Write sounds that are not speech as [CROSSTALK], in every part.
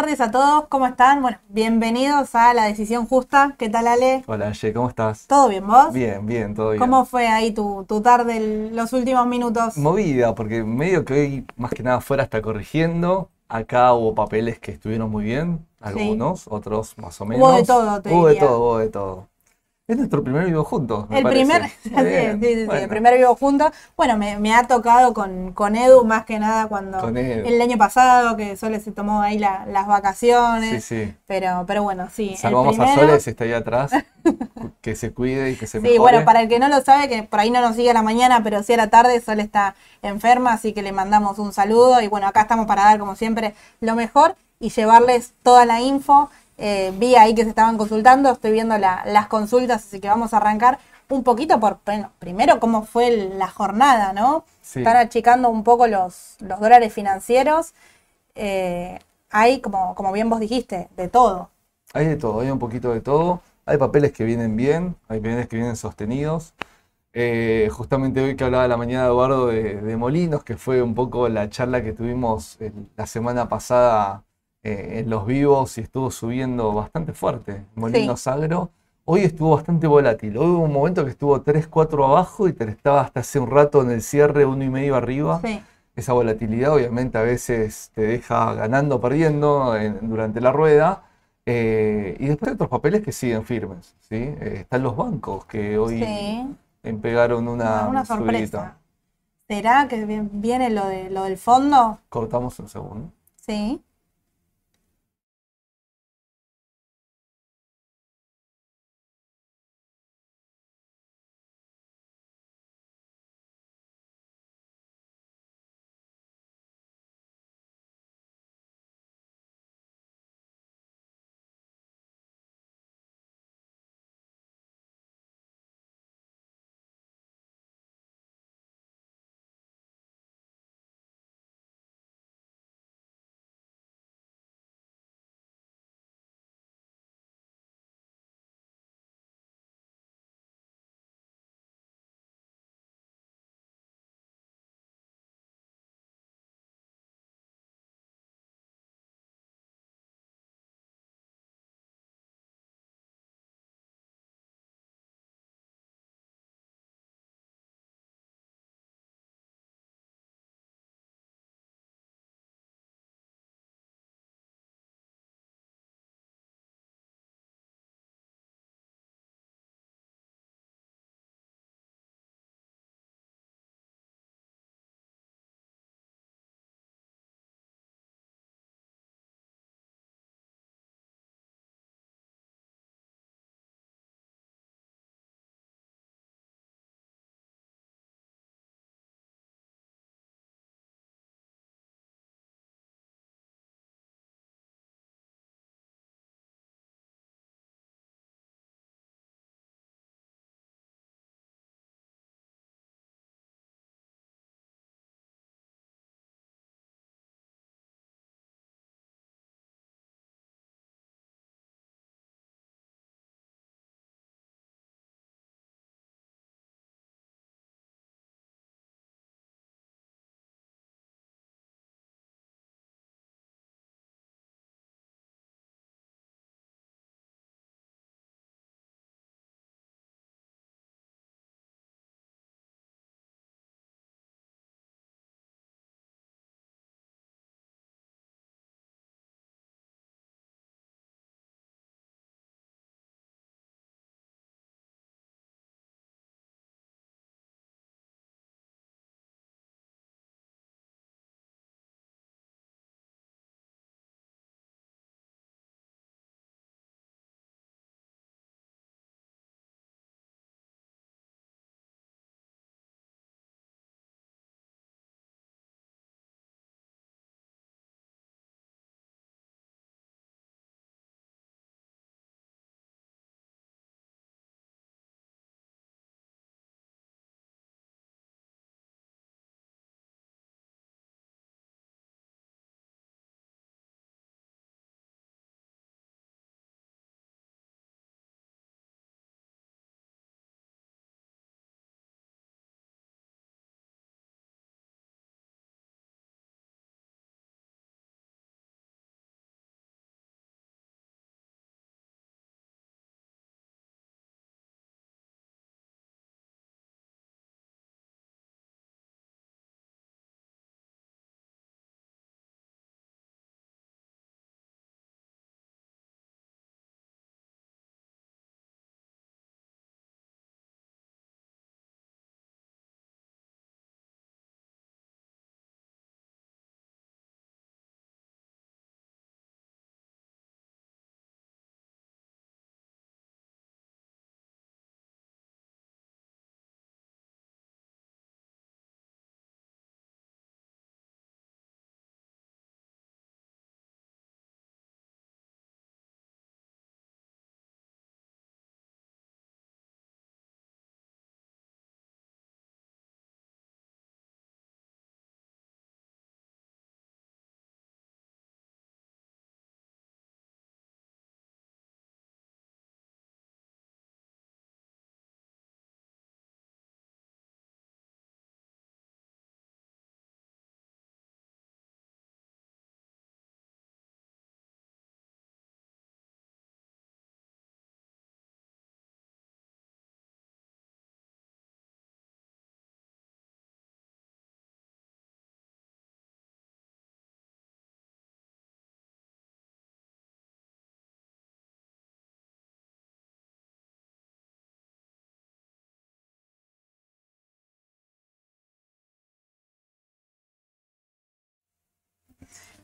tardes a todos, ¿cómo están? Bueno, bienvenidos a La Decisión Justa. ¿Qué tal, Ale? Hola, Ye, ¿cómo estás? ¿Todo bien, vos? Bien, bien, todo bien. ¿Cómo fue ahí tu, tu tarde, los últimos minutos? Movida, porque medio que hoy más que nada fuera está corrigiendo. Acá hubo papeles que estuvieron muy bien, algunos, otros más o menos. Hubo de todo, te Hubo de diría. todo, hubo de todo. Es nuestro primer vivo juntos, El parece. primer, sí, sí, sí, sí, bueno. el primer vivo juntos. Bueno, me, me ha tocado con, con Edu más que nada cuando el año pasado, que Sole se tomó ahí la- las vacaciones. Sí, sí. Pero, pero bueno, sí. el Salvamos a primero- Soles, está ahí atrás. [LAUGHS] que se cuide y que se Sí, mejore. bueno, para el que no lo sabe, que por ahí no nos sigue a la mañana, pero sí a la tarde, Sol está enferma, así que le mandamos un saludo. Y bueno, acá estamos para dar, como siempre, lo mejor y llevarles toda la info. Eh, vi ahí que se estaban consultando, estoy viendo la- las consultas, así que vamos a arrancar un poquito por, bueno, primero cómo fue la jornada, ¿no? Sí. Están achicando un poco los, los dólares financieros. Eh, hay, como, como bien vos dijiste, de todo. Hay de todo, hay un poquito de todo. Hay papeles que vienen bien, hay papeles que vienen sostenidos. Eh, justamente hoy que hablaba la mañana Eduardo de, de Molinos, que fue un poco la charla que tuvimos la semana pasada eh, en los vivos y estuvo subiendo bastante fuerte. Molinos Agro. Hoy estuvo bastante volátil. Hoy hubo un momento que estuvo 3, 4 abajo y te- estaba hasta hace un rato en el cierre uno y medio arriba. Sí. Esa volatilidad obviamente a veces te deja ganando o perdiendo en- durante la rueda. Eh, y después hay otros papeles que siguen firmes, ¿sí? Eh, están los bancos que hoy Sí. em- pegaron una, una sorpresa. ¿Será que vi- viene lo, de, lo del fondo? Cortamos un segundo. Sí.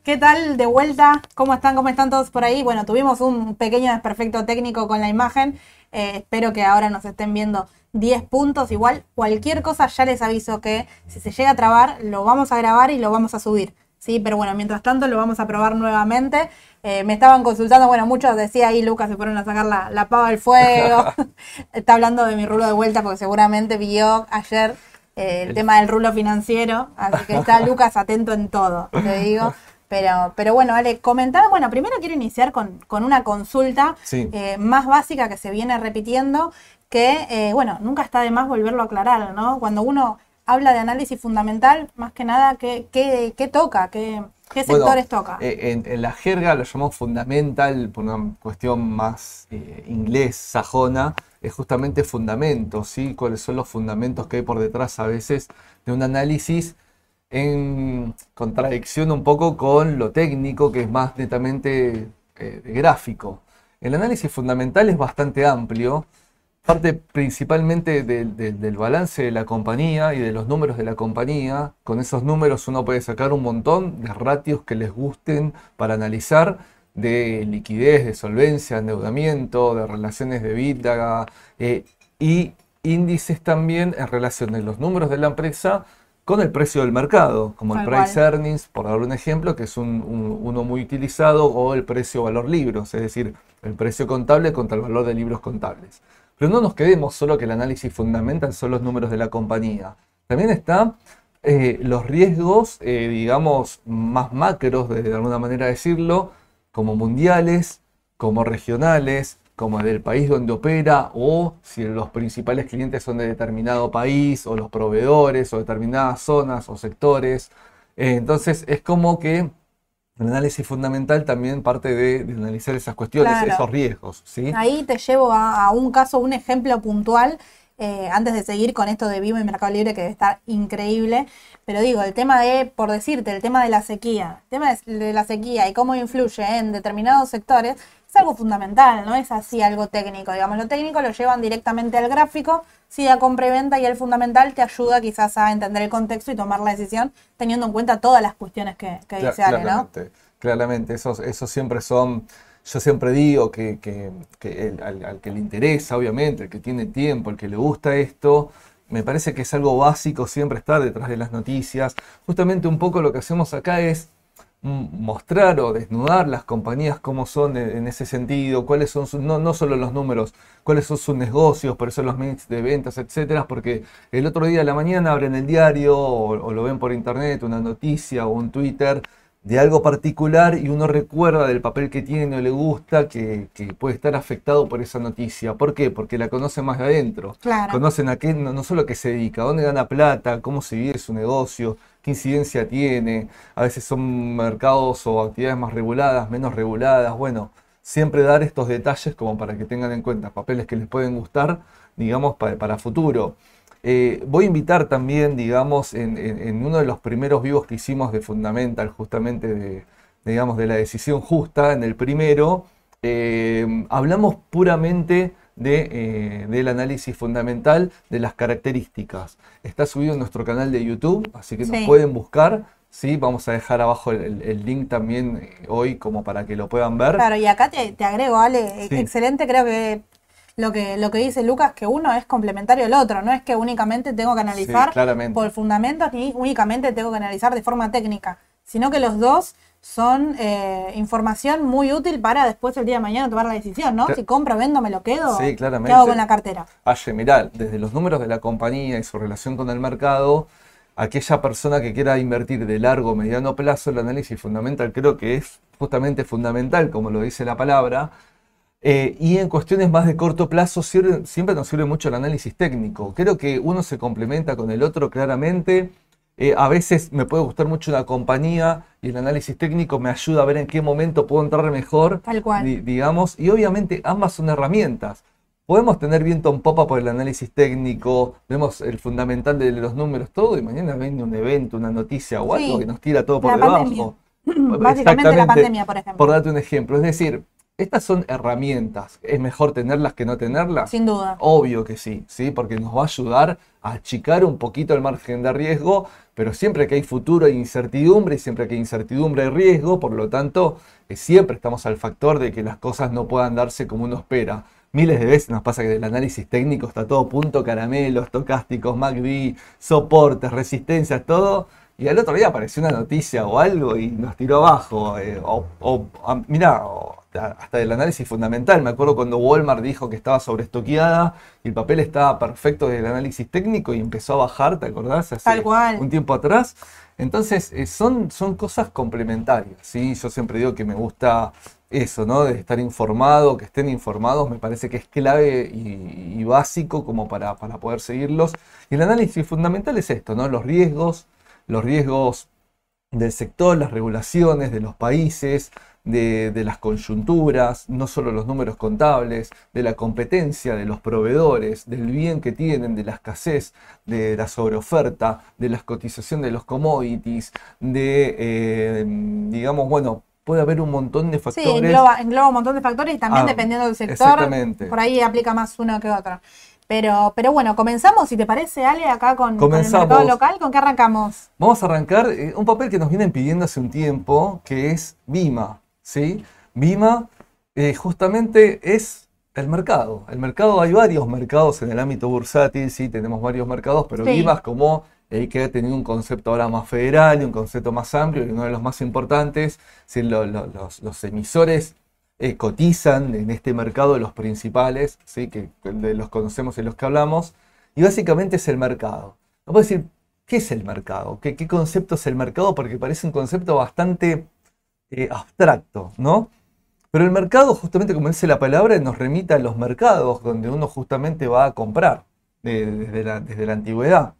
¿Qué tal? De vuelta, ¿cómo están? ¿Cómo están todos por ahí? Bueno, tuvimos un pequeño desperfecto técnico con la imagen. Eh, espero que ahora nos estén viendo 10 puntos. Igual, cualquier cosa ya les aviso que si se llega a trabar, lo vamos a grabar y lo vamos a subir. Sí, pero bueno, mientras tanto lo vamos a probar nuevamente. Eh, me estaban consultando, bueno, muchos decía ahí, Lucas, se fueron a sacar la, la pava del fuego. [LAUGHS] [LAUGHS] Está hablando de mi rulo de vuelta porque seguramente vio ayer eh, el tema del rulo financiero. Así que está [LAUGHS] Lucas atento en todo, te digo. Pero, pero bueno, Ale, comentaba, bueno, primero quiero iniciar con, una consulta eh, más básica que se viene repitiendo, que, eh, bueno, nunca está de más volverlo a aclarar, ¿no? Cuando uno habla de análisis fundamental, más que nada, ¿qué, qué, toca? ¿Qué, qué sectores toca? Eh, en, la jerga lo llamamos fundamental, por una cuestión más inglés, sajona, es justamente fundamentos, ¿sí? ¿Cuáles son los fundamentos que hay por detrás a veces de un análisis? En contradicción un poco con lo técnico, que es más netamente eh, gráfico. El análisis fundamental es bastante amplio, parte principalmente del balance de la compañía y de los números de la compañía. Con esos números uno puede sacar un montón de ratios que les gusten para analizar de liquidez, de solvencia, endeudamiento, de relaciones de vida eh, y índices también en relación de los números de la empresa con el precio del mercado, como el price earnings, por dar un ejemplo, que es un, uno muy utilizado, o el precio valor libros, es decir, el precio contable contra el valor de libros contables. Pero no nos quedemos solo que el análisis fundamental son los números de la compañía. También están eh, los riesgos, eh, digamos, más macros, de alguna manera decirlo, como mundiales, como regionales, como del país donde opera o si los principales clientes son de determinado país o los proveedores o determinadas zonas o sectores. Eh, entonces es como que el análisis fundamental también parte de, analizar esas cuestiones, esos riesgos. ¿sí? Ahí te llevo a, un caso, un ejemplo puntual. Eh, antes de seguir con esto de Vivo y Mercado Libre, que debe estar increíble, pero digo, el tema de, por decirte, el tema de la sequía, el tema de la sequía y cómo influye en determinados sectores, algo fundamental, no es así algo técnico. Digamos, lo técnico lo llevan directamente al gráfico, si da compra y venta, y el fundamental te ayuda quizás a entender el contexto y tomar la decisión teniendo en cuenta todas las cuestiones que, dice Ale, ¿no? Claramente, esos, esos siempre son. Yo siempre digo que, al, que le interesa, obviamente, el que tiene tiempo, el que le gusta esto, me parece que es algo básico siempre estar detrás de las noticias. Justamente un poco lo que hacemos acá es mostrar o desnudar las compañías cómo son en ese sentido, cuáles son sus, no, no solo los números, cuáles son sus negocios, por eso los mix de ventas, etcétera, porque el otro día de la mañana abren el diario o, lo ven por internet, una noticia o un Twitter de algo particular y uno recuerda del papel que tiene o le gusta que, puede estar afectado por esa noticia. ¿Por qué? Porque la conoce más de adentro. Conocen a qué, no, no solo a qué se dedica, a dónde gana plata, cómo se vive su negocio, qué incidencia tiene, a veces son mercados o actividades más reguladas, menos reguladas, bueno, siempre dar estos detalles como para que tengan en cuenta papeles que les pueden gustar, digamos, para, para futuro. Eh, voy a invitar también, digamos, en, uno de los primeros vivos que hicimos de Fundamental, justamente de, digamos, de la decisión justa, en el primero, eh, hablamos puramente eh, del análisis fundamental de las características. Está subido en nuestro canal de YouTube, así que nos pueden buscar. Sí, vamos a dejar abajo el, link también hoy como para que lo puedan ver. Claro, y acá te, agrego, Ale, excelente, creo que lo que lo que dice Lucas, que uno es complementario al otro, no es que únicamente tengo que analizar por fundamentos ni únicamente tengo que analizar de forma técnica, sino que los dos son eh, información muy útil para después el día de mañana tomar la decisión, ¿no? Si compro, vendo, me lo quedo. Sí, claramente. ¿Qué hago con la cartera? Aye, mirá, desde los números de la compañía y su relación con el mercado, aquella persona que quiera invertir de largo o mediano plazo, el análisis fundamental creo que es justamente fundamental, como lo dice la palabra. Eh, y en cuestiones más de corto plazo siempre nos sirve mucho el análisis técnico. Creo que uno se complementa con el otro claramente eh, a veces me puede gustar mucho una compañía y el análisis técnico me ayuda a ver en qué momento puedo entrar mejor. Tal cual. digamos, y obviamente ambas son herramientas. Podemos tener viento en popa por el análisis técnico, vemos el fundamental de los números, todo, y mañana viene un evento, una noticia o algo que nos tira todo por debajo. [CLEARS THROAT] Básicamente la pandemia, por ejemplo. Por darte un ejemplo. Es decir, estas son herramientas. ¿Es mejor tenerlas que no tenerlas? Sin duda. Obvio que sí, ¿sí? Porque nos va a ayudar a achicar un poquito el margen de riesgo, pero siempre que hay futuro hay incertidumbre y siempre que hay incertidumbre hay riesgo, por lo tanto, eh, siempre estamos al factor de que las cosas no puedan darse como uno espera. Miles de veces nos pasa que el análisis técnico está todo punto caramelo, estocásticos, MACD, soportes, resistencias, todo y al otro día apareció una noticia o algo y nos tiró abajo. Eh, o, mira, hasta el análisis fundamental. Me acuerdo cuando Walmart dijo que estaba sobreestoqueada y el papel estaba perfecto del análisis técnico y empezó a bajar, ¿te acordás? Hace Tal cual. un tiempo atrás. Entonces, eh, son, son cosas complementarias. ¿sí? Yo siempre digo que me gusta eso, ¿no? De estar informado, que estén informados, me parece que es clave y, básico como para, para poder seguirlos. Y el análisis fundamental es esto, ¿no? Los riesgos los riesgos del sector, las regulaciones de los países, de, las coyunturas, no solo los números contables, de la competencia de los proveedores, del bien que tienen, de la escasez, de la sobreoferta, de la cotización de los commodities, de, eh, digamos, bueno, puede haber un montón de factores. Sí, engloba, un montón de factores y también ah, dependiendo del sector, por ahí aplica más uno que otro. Pero, pero bueno, comenzamos, si te parece, Ale, acá con, el mercado local. ¿Con qué arrancamos? Vamos a arrancar eh, un papel que nos vienen pidiendo hace un tiempo, que es Vima. ¿sí? Vima eh, justamente es el mercado. El mercado, hay varios mercados en el ámbito bursátil, sí, tenemos varios mercados, pero Vima es como el que ha tenido un concepto ahora más federal y un concepto más amplio y uno de los más importantes, los, los emisores eh, cotizan en este mercado los principales, ¿sí? que los conocemos y los que hablamos, y básicamente es el mercado. No puedo decir, ¿qué es el mercado? ¿Qué, concepto es el mercado? Porque parece un concepto bastante eh, abstracto, ¿no? Pero el mercado, justamente como dice la palabra, nos remita a los mercados donde uno justamente va a comprar desde, la, desde la antigüedad.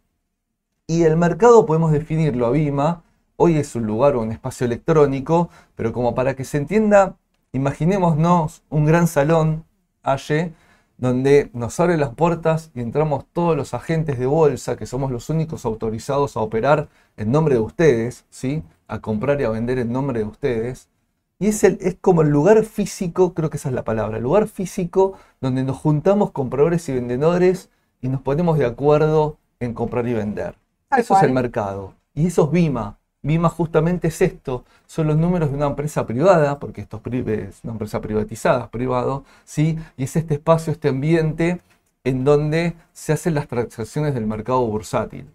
Y el mercado podemos definirlo a Vima, hoy es un lugar o un espacio electrónico, pero como para que se entienda Imaginémonos un gran salón allí donde nos abre las puertas y entramos todos los agentes de bolsa, que somos los únicos autorizados a operar en nombre de ustedes, ¿sí? a comprar y a vender en nombre de ustedes. Y es, el, es como el lugar físico, creo que esa es la palabra, el lugar físico donde nos juntamos compradores y vendedores y nos ponemos de acuerdo en comprar y vender. eso es el mercado. Y eso es Vima. Vima justamente es esto, son los números de una empresa privada, porque esto es una empresa privatizada, privado, ¿sí? y es este espacio, este ambiente en donde se hacen las transacciones del mercado bursátil.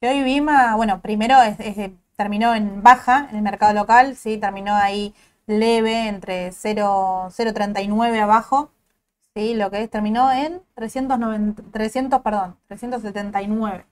Y hoy Vima, bueno, primero terminó en baja en el mercado local, ¿sí? terminó ahí leve entre 0,39 abajo, ¿sí? lo que es, terminó en 390, 300, perdón, 379.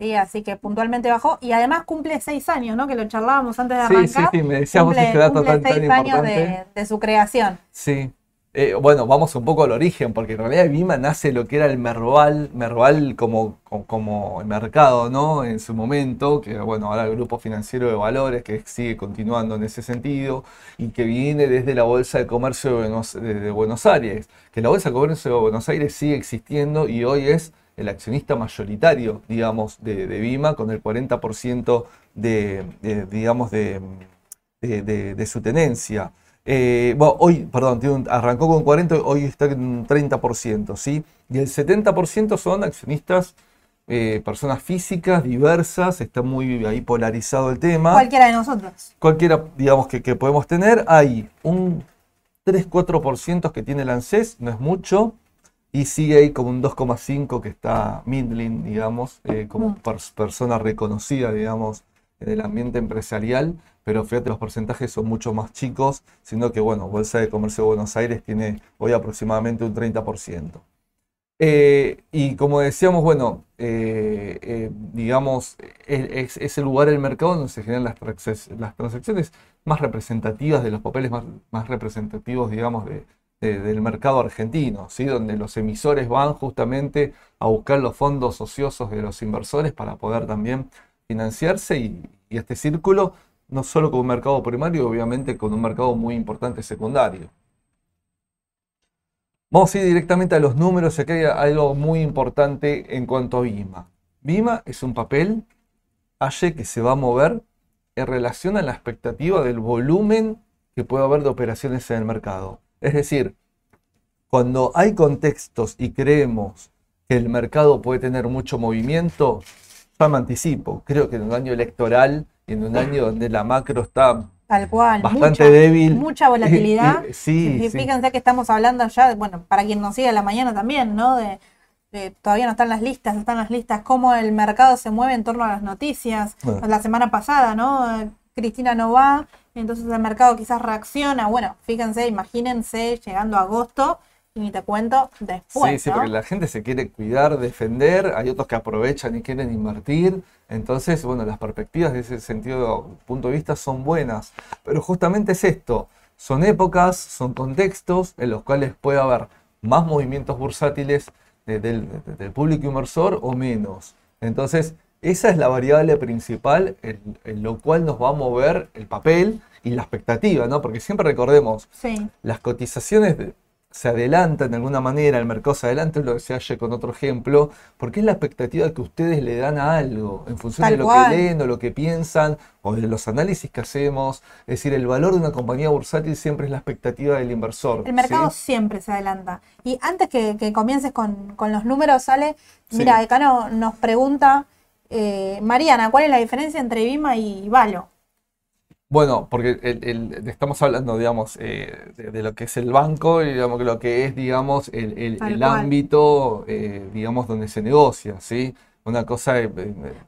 Sí, así que puntualmente bajó y además cumple seis años, ¿no? Que lo charlábamos antes de arrancar. Sí, sí, sí, me decías cumple, este dato tan, seis años de, su creación. Sí. Eh, bueno, vamos un poco al origen, porque en realidad Vima nace lo que era el Merval, Merval como, como, el mercado, ¿no? En su momento, que bueno, ahora el Grupo Financiero de Valores, que sigue continuando en ese sentido, y que viene desde la Bolsa de Comercio de Buenos, de Buenos Aires, que la Bolsa de Comercio de Buenos Aires sigue existiendo y hoy es el accionista mayoritario, digamos, de, de Vima, con el 40% de, digamos, de, su tenencia. Eh, hoy, perdón, arrancó con 40, hoy está en 30%, ¿sí? Y el 70% son accionistas, eh, personas físicas, diversas, está muy ahí polarizado el tema. Cualquiera de nosotros. Cualquiera, digamos, que, que podemos tener. Hay un 3-4% que tiene el ANSES, no es mucho y sigue ahí como un 2,5 que está Midlin, digamos, eh, como persona reconocida, digamos, en el ambiente empresarial, pero fíjate, los porcentajes son mucho más chicos, sino que, bueno, Bolsa de Comercio de Buenos Aires tiene hoy aproximadamente un 30%. Eh, y como decíamos, bueno, eh, digamos, es, es, el lugar del mercado donde se generan las, las transacciones más representativas de los papeles más, más representativos, digamos, de, del mercado argentino, ¿sí? donde los emisores van justamente a buscar los fondos ociosos de los inversores para poder también financiarse y, este círculo no solo con un mercado primario, obviamente con un mercado muy importante secundario. Vamos a ir directamente a los números, aquí hay algo muy importante en cuanto a BIMA. BIMA es un papel AYE que se va a mover en relación a la expectativa del volumen que puede haber de operaciones en el mercado. Es decir, cuando hay contextos y creemos que el mercado puede tener mucho movimiento, ya me anticipo, creo que en un año electoral y en un año donde la macro está Tal cual. bastante mucha, débil. Mucha [LAUGHS] volatilidad. Y- sí, Y sí. fíjense que estamos hablando ya, bueno, para quien nos sigue a la mañana también, ¿no? De, de- todavía no están las listas, están las listas, cómo el mercado se mueve en torno a las noticias. Bueno. La semana pasada, ¿no? Cristina no va, entonces el mercado quizás reacciona. Bueno, fíjense, imagínense llegando a agosto y ni te cuento después. Sí, sí, ¿no? porque la gente se quiere cuidar, defender, hay otros que aprovechan y quieren invertir. Entonces, bueno, las perspectivas de ese sentido, punto de vista, son buenas. Pero justamente es esto, son épocas, son contextos en los cuales puede haber más movimientos bursátiles de- del, de- del público inversor o menos. Entonces, esa es la variable principal en, en lo cual nos va a mover el papel y la expectativa, ¿no? Porque siempre recordemos, Sí, las cotizaciones de- se adelantan de alguna manera, el mercado se adelanta, lo que se halle con otro ejemplo, porque es la expectativa que ustedes le dan a algo, en función Tal de lo cual. que leen o lo que piensan, o de los análisis que hacemos. Es decir, el valor de una compañía bursátil siempre es la expectativa del inversor. El mercado ¿sí? siempre se adelanta. Y antes que, que comiences con, con los números, sale, Sí. mira, no- nos pregunta eh, Mariana, ¿cuál es la diferencia entre Vima y Valo? Bueno, porque el- el- estamos hablando, digamos, eh, de, de lo que es el banco y digamos, que lo que es, digamos, el, ámbito, eh, digamos, donde se negocia, ¿sí? Una cosa...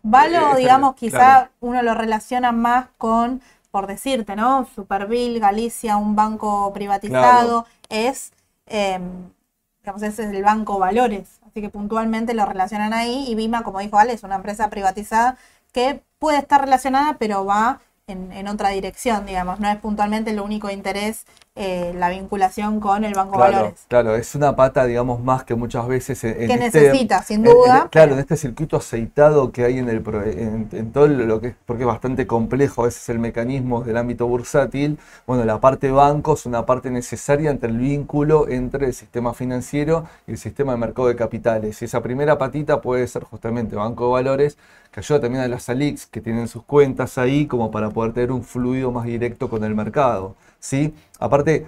Valo, digamos, quizá claro. uno lo relaciona más con, por decirte, ¿no? Superville, Galicia, un banco privatizado, es, eh, digamos, ese es el banco Valores. Así que puntualmente lo relacionan ahí. Y Vima, como dijo Ale, es una empresa privatizada que puede estar relacionada, pero va en, en otra dirección, digamos. No es puntualmente el único interés eh, la vinculación con el banco Claro, Valores. claro, es una pata, digamos, más que muchas veces en, en Que este- necesita, sin en- en- duda, claro, en este circuito aceitado que hay en el en, todo lo que es, porque es bastante complejo a veces el mecanismo del ámbito bursátil. Bueno, la parte banco es una parte necesaria entre el vínculo entre el sistema financiero y el sistema de mercado de capitales. Y esa primera patita puede ser justamente Banco de Valores, que ayuda también a las ALIX que tienen sus cuentas ahí como para poder tener un fluido más directo con el mercado. ¿Sí? Aparte,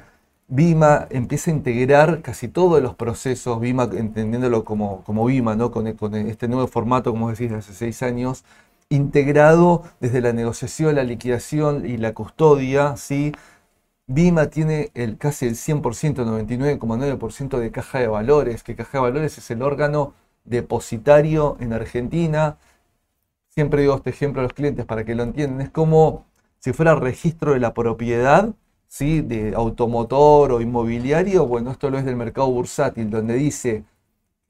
Vima empieza a integrar casi todos los procesos, Vima entendiéndolo como, como Vima, ¿no? con, este nuevo formato, como decís, de hace seis años, integrado desde la negociación, la liquidación y la custodia, ¿sí? Vima tiene el, casi el 100%, 99,9% de caja de valores, que caja de valores es el órgano depositario en Argentina. Siempre digo este ejemplo a los clientes para que lo entiendan. Es como si fuera registro de la propiedad, ¿sí? de automotor o inmobiliario. Bueno, esto lo es del mercado bursátil, donde dice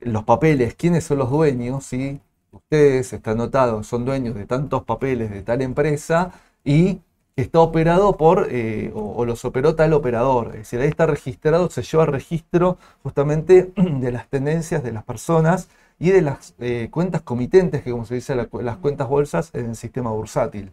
los papeles, quiénes son los dueños, ¿sí? Ustedes están notados, son dueños de tantos papeles de tal empresa y está operado por, eh, o, los operó tal operador. Es decir, ahí está registrado, se lleva registro justamente [CLEARS THROAT] de las tendencias de las personas y de las eh, cuentas comitentes, que como se dice, las cuentas bolsas en el sistema bursátil.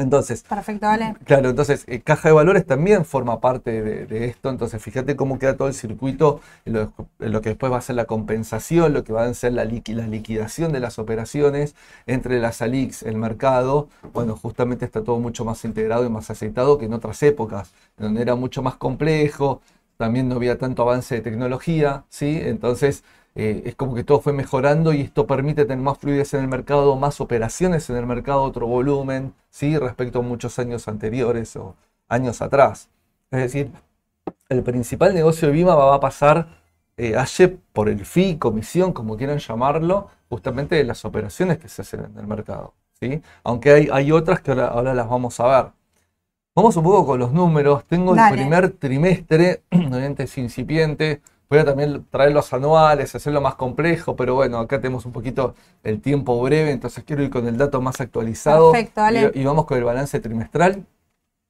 Entonces, Perfecto, Ale. Claro, entonces eh, caja de valores también forma parte de, de esto, entonces fíjate cómo queda todo el circuito, en lo, en lo que después va a ser la compensación, lo que va a ser la, liqui- la liquidación de las operaciones entre las ALIX, el mercado, bueno, justamente está todo mucho más integrado y más aceitado que en otras épocas, donde era mucho más complejo, también no había tanto avance de tecnología, ¿sí? Entonces eh, es como que todo fue mejorando y esto permite tener más fluidez en el mercado, más operaciones en el mercado, otro volumen, ¿sí? respecto a muchos años anteriores o años atrás. Es decir, el principal negocio de Vima va a pasar eh, aye por el fee, comisión, como quieran llamarlo, justamente de las operaciones que se hacen en el mercado. ¿sí? Aunque hay, hay otras que ahora, ahora las vamos a ver. Vamos un poco con los números. Tengo el primer trimestre, [CLEARS THROAT] obviamente es incipiente. Voy a también traer los anuales, hacerlo más complejo, pero bueno, acá tenemos un poquito el tiempo breve, entonces quiero ir con el dato más actualizado. Perfecto, dale. Y, y vamos con el balance trimestral.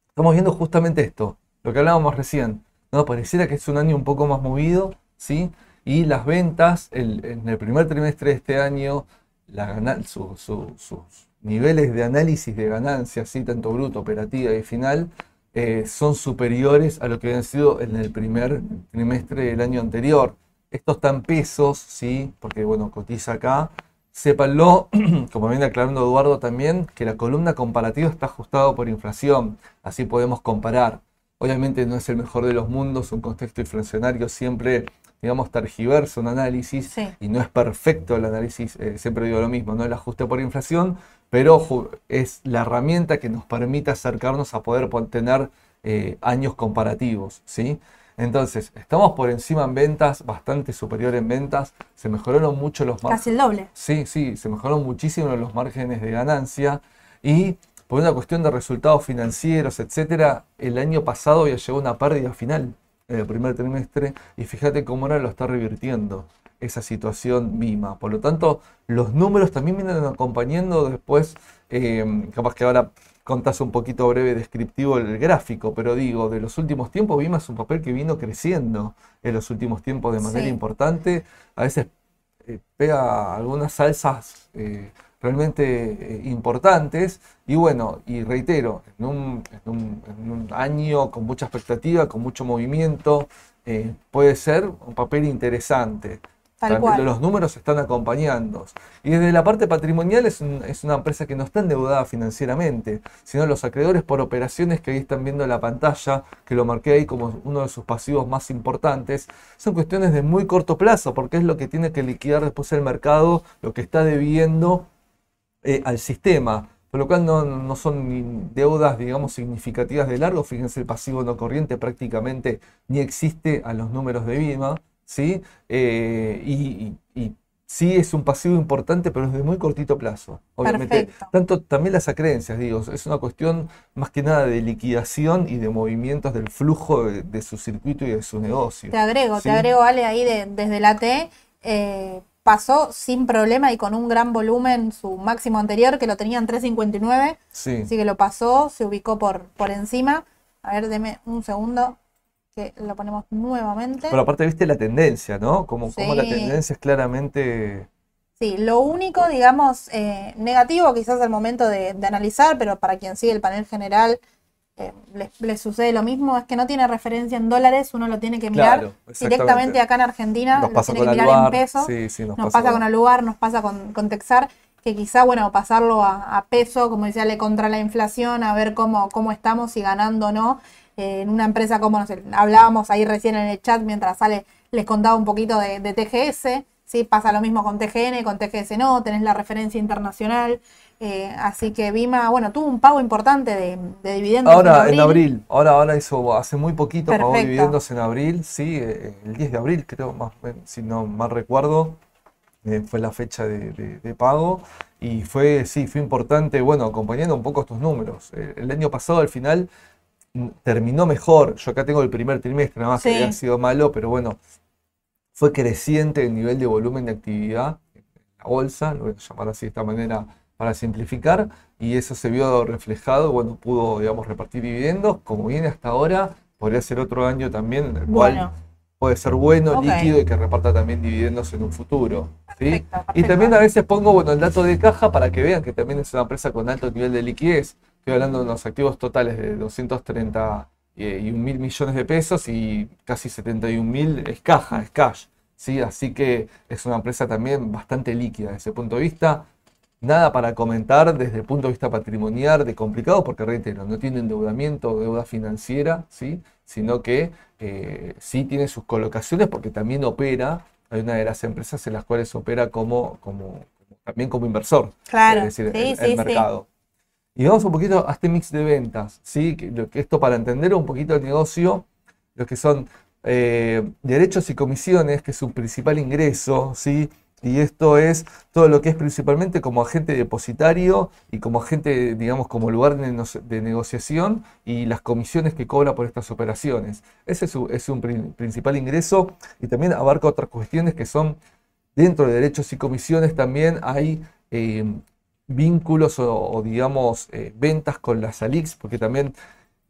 Estamos viendo justamente esto, lo que hablábamos recién. ¿no? Pareciera que es un año un poco más movido, ¿sí? Y las ventas el- en el primer trimestre de este año, la gana- su- su- sus niveles de análisis de ganancias, ¿sí? tanto bruto, operativa y final, eh, son superiores a lo que habían sido en el primer trimestre del año anterior. Esto está en pesos, ¿sí? Porque, bueno, cotiza acá. Sépanlo, [CLEARS THROAT] como viene aclarando Eduardo también, que la columna comparativa está ajustada por inflación. Así podemos comparar. Obviamente no es el mejor de los mundos, un contexto inflacionario siempre, digamos, tergiversa un análisis Sí. y no es perfecto el análisis, eh, siempre digo lo mismo, no el ajuste por inflación, pero es la herramienta que nos permite acercarnos a poder tener eh, años comparativos, ¿sí? Entonces, estamos por encima en ventas, bastante superior en ventas, se mejoraron mucho los márgenes. Casi el doble. Sí, sí, se mejoraron muchísimo los márgenes de ganancia y por una cuestión de resultados financieros, etcétera, el año pasado había llegado una pérdida final en el primer trimestre y fíjate cómo ahora lo está revirtiendo esa situación Vima. Por lo tanto, los números también vienen acompañando después, eh, capaz que ahora contás un poquito breve descriptivo el gráfico, pero digo, de los últimos tiempos, Vima es un papel que vino creciendo en los últimos tiempos de manera Sí. importante. A veces eh, pega algunas salsas eh, realmente eh, importantes. Y bueno, y reitero, en un, en un- en un año con mucha expectativa, con mucho movimiento, puede ser un papel interesante. Tal También cual. Los números están acompañando. Y desde la parte patrimonial es, un- es una empresa que no está endeudada financieramente, sino los acreedores por operaciones que ahí están viendo en la pantalla, que lo marqué ahí como uno de sus pasivos más importantes, son cuestiones de muy corto plazo, porque es lo que tiene que liquidar después el mercado, lo que está debiendo eh, al sistema. Por lo cual no, no son deudas, digamos, significativas de largo. Fíjense, el pasivo no corriente prácticamente ni existe a los números de Vima, ¿sí? Eh, y, y- y sí es un pasivo importante, pero es de muy cortito plazo. Obviamente, Perfecto. tanto también las acreencias, digo, es una cuestión más que nada de liquidación y de movimientos del flujo de, de su circuito y de su negocio. Te agrego, Sí. te agrego, Ale, ahí de- desde la T. eh, pasó sin problema y con un gran volumen su máximo anterior, que lo tenía en 3.59. Sí. Así que lo pasó, se ubicó por, por encima. A ver, deme un segundo, que lo ponemos nuevamente. Pero aparte viste la tendencia, ¿no? Como, como la tendencia es claramente... Sí, lo único, digamos, eh, negativo quizás al momento de, de analizar, pero para quien sigue el panel general eh, les, les sucede lo mismo, es que no tiene referencia en dólares, uno lo tiene que mirar Claro, directamente acá en Argentina, Nos lo pasa tiene con que mirar en Aluar, pesos. sí, sí, nos nos pasa pasa con- Aluar, nos pasa con, con Texar, que quizá, bueno, pasarlo a, a peso, como decía, le contra la inflación, a ver cómo, cómo estamos, si ganando o no. En una empresa como, no sé, hablábamos ahí recién en el chat mientras sale, les contaba un poquito de, de TGS, ¿sí? Pasa lo mismo con TGN, con TGS no, tenés la referencia internacional. eh, así que Vima, bueno, tuvo un pago importante de, de dividendos Ahora, en abril, ahora, ahora hizo, hace muy poquito pagó dividendos en abril, sí, eh, el 10 de abril creo, más, si no mal recuerdo, eh, fue la fecha de, de- de pago y fue, sí, fue importante, bueno, acompañando un poco estos números. El año pasado al final terminó mejor, yo acá tengo el primer trimestre, nada más que había sido malo, pero bueno, fue creciente el nivel de volumen de actividad en la bolsa, lo voy a llamar así de esta manera para simplificar, y eso se vio reflejado, bueno, pudo, digamos, repartir dividendos, como viene hasta ahora, podría ser otro año también, en el cual Bueno, puede ser bueno, líquido y que reparta también dividendos en un futuro. ¿sí? Perfecto, Y también a veces pongo bueno, el dato de caja para que vean que también es una empresa con alto nivel de liquidez. Estoy hablando de unos activos totales de 230 eh, y un mil millones de pesos y casi 71 mil es caja, es cash. ¿sí? Así que es una empresa también bastante líquida desde ese punto de vista. Nada para comentar desde el punto de vista patrimonial de complicado, porque reitero, no tiene endeudamiento o deuda financiera, ¿sí? sino que eh, sí tiene sus colocaciones porque también opera, hay una de las empresas en las cuales opera como, como, también como inversor, Claro, es decir, sí, el, sí, el mercado. Y vamos un poquito a este mix de ventas, ¿sí? Esto para entender un poquito el negocio, lo que son eh, derechos y comisiones, que es su principal ingreso, ¿sí? Y esto es todo lo que es principalmente como agente depositario y como agente, digamos, como lugar de, nego- de negociación y las comisiones que cobra por estas operaciones. Ese es, su, un prin- principal ingreso y también abarca otras cuestiones que son dentro de derechos y comisiones también hay eh, vínculos o, o, digamos eh, ventas con las ALIX, porque también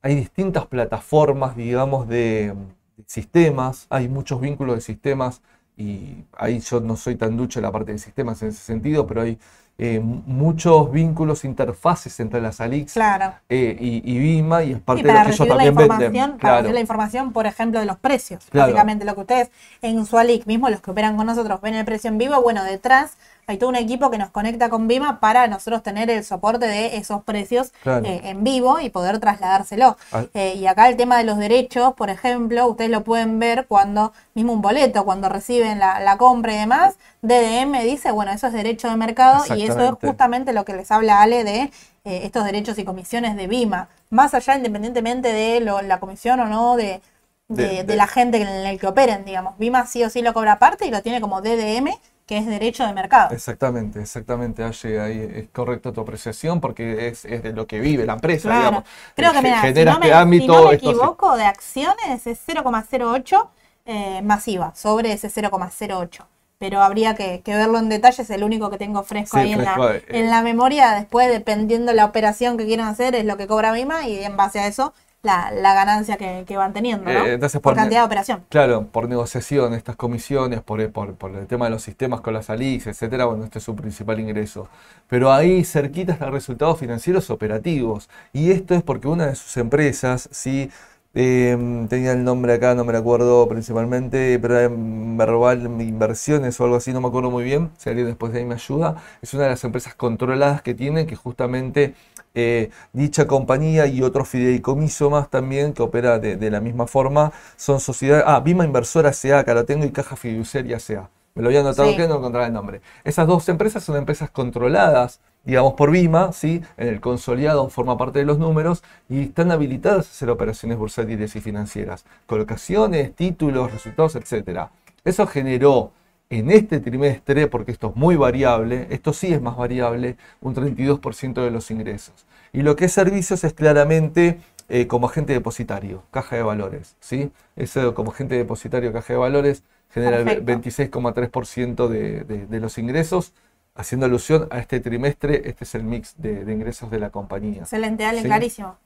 hay distintas plataformas, digamos, de, de sistemas, hay muchos vínculos de sistemas y ahí yo no soy tan ducho en la parte de sistemas en ese sentido, pero hay eh, muchos vínculos, interfaces entre las ALIX Claro. eh, y, y Vima y es parte de lo que ellos la también información, venden. para Claro. recibir la información, por ejemplo, de los precios. Claro. Básicamente lo que ustedes en su ALIC mismo, los que operan con nosotros, ven el precio en vivo, bueno, detrás hay todo un equipo que nos conecta con Vima para nosotros tener el soporte de esos precios Claro. eh, en vivo y poder trasladárselo. Ah. Eh, y acá el tema de los derechos, por ejemplo, ustedes lo pueden ver cuando, mismo un boleto, cuando reciben la, la compra y demás, DDM dice, bueno, eso es derecho de mercado y eso es justamente lo que les habla Ale de eh, estos derechos y comisiones de Vima. Más allá, independientemente de lo- la comisión o no, de, de, De- de de- la gente en el que operen, digamos. Vima sí o sí lo cobra aparte y lo tiene como DDM, que es derecho de mercado. Exactamente, exactamente, ahí es correcta tu apreciación porque es, es de lo que vive la empresa, Claro. digamos. Creo que Ge- mira, si genera no me, este ámbito, si no me equivoco, de acciones es 0,08 eh, masiva sobre ese 0,08. Pero habría que, que verlo en detalle, es el único que tengo fresco Sí, ahí en, la, eh. en la memoria. Después, dependiendo la operación que quieran hacer, es lo que cobra Vima y en base a eso, la, la ganancia que, que van teniendo, ¿no? Eh, entonces, por por- cantidad de operación. Claro, por negociación, estas comisiones, por, por, por el tema de los sistemas con las ALIX, etcétera, bueno, este es su principal ingreso. Pero ahí cerquita están resultados financieros operativos. Y esto es porque una de sus empresas, sí, eh, tenía el nombre acá, no me lo acuerdo principalmente, pero era Verbal Inversiones o algo así, no me acuerdo muy bien. Si alguien después de ahí me ayuda, es una de las empresas controladas que tienen que justamente eh, dicha compañía y otro fideicomiso más también que opera de, de la misma forma son sociedades. Ah, Vima Inversora S.A., acá lo tengo, y Caja Fiduciaria S.A. Me lo había anotado Sí. que no encontraba el nombre. Esas dos empresas son empresas controladas, digamos, por Vima, ¿sí? En el consolidado forma parte de los números y están habilitadas a hacer operaciones bursátiles y financieras. Colocaciones, títulos, resultados, etcétera. Eso generó en este trimestre, porque esto es muy variable, esto sí es más variable, un 32% de los ingresos. Y lo que es servicios es claramente eh, como agente depositario, caja de valores, ¿sí? Eso como agente depositario, caja de valores, genera el Perfecto. 26,3% de, de- de los ingresos, haciendo alusión a este trimestre, este es el mix de, de ingresos de la compañía. Excelente, Ale, Sí. clarísimo.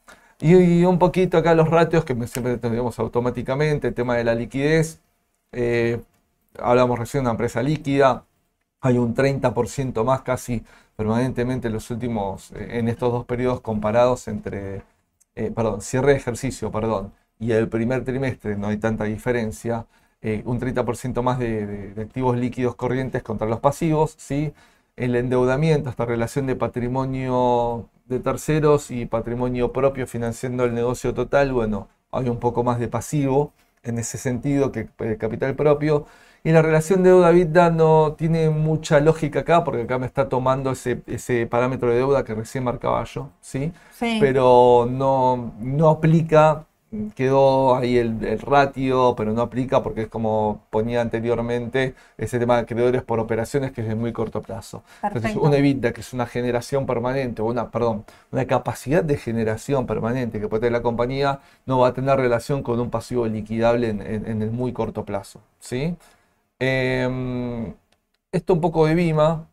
Y, y un poquito acá los ratios que siempre tenemos automáticamente, el tema de la liquidez. eh, hablamos recién de una empresa líquida, hay un 30% más casi permanentemente en los últimos, eh, en estos dos periodos comparados entre, eh, perdón, cierre de ejercicio, perdón, y el primer trimestre no hay tanta diferencia, eh, un 30% más de, de- de activos líquidos corrientes contra los pasivos, ¿sí? El endeudamiento, esta relación de patrimonio de terceros y patrimonio propio financiando el negocio total, bueno, hay un poco más de pasivo en ese sentido que eh, capital propio. Y la relación deuda-EBITDA no tiene mucha lógica acá, porque acá me está tomando ese, ese parámetro de deuda que recién marcaba yo, ¿sí? Sí. Pero no, no aplica, quedó ahí el, el ratio, pero no aplica porque es como ponía anteriormente, ese tema de acreedores por operaciones que es de muy corto plazo. Entonces, Perfecto. una EBITDA que es una generación permanente, o una, perdón, una capacidad de generación permanente que puede tener la compañía, no va a tener relación con un pasivo liquidable en, en- en el muy corto plazo, ¿sí? Em, esto un poco de Vima,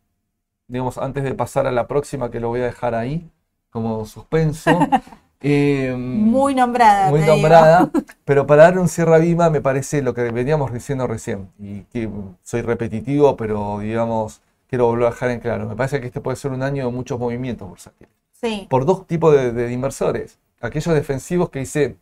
digamos, antes de pasar a la próxima que lo voy a dejar ahí, como suspenso. [LAUGHS] Em, Muy nombrada. muy digo. nombrada, [LAUGHS] pero para dar un cierre a Vima me parece lo que veníamos diciendo recién, y que soy repetitivo, pero digamos, quiero volver a dejar en claro, me parece que este puede ser un año de muchos movimientos bursátiles, Sí. por dos tipos de, de inversores, aquellos defensivos que dicen,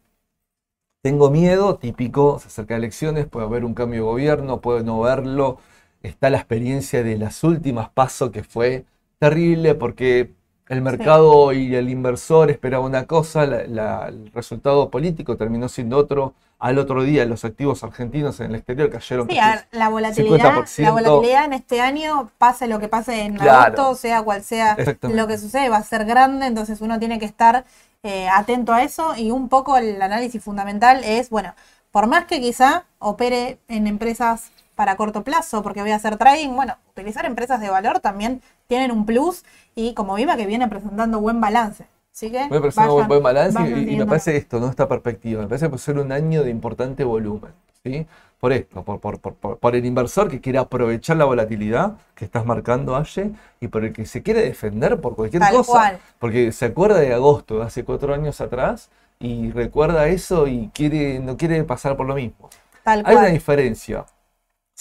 tengo miedo, típico, se acerca elecciones, puede haber un cambio de gobierno, puede no verlo, está la experiencia de las últimas pasos que fue terrible porque el mercado y el inversor esperaba una cosa, la- la- el resultado político terminó siendo otro. Al otro día los activos argentinos en el exterior cayeron Sí, a la volatilidad, 50%. la volatilidad en este año, pase lo que pase en Claro. agosto, sea cual sea lo que sucede, va a ser grande, entonces uno tiene que estar eh, atento a eso y un poco el análisis fundamental es, bueno, por más que quizá opere en empresas para corto plazo, porque voy a hacer trading, bueno, utilizar empresas de valor también tienen un plus y como Viva que viene presentando buen balance. Así que Voy vayan- buen balance y- y, me parece esto, ¿no? Esta perspectiva. Me parece que ser un año de importante volumen, ¿sí? Por esto, por, por, por, por- el inversor que quiere aprovechar la volatilidad que estás marcando, Aye, y por el que se quiere defender por cualquier Tal cosa. cual. Porque se acuerda de agosto, de hace cuatro años atrás, y recuerda eso y quiere, no quiere pasar por lo mismo. Tal Hay una diferencia.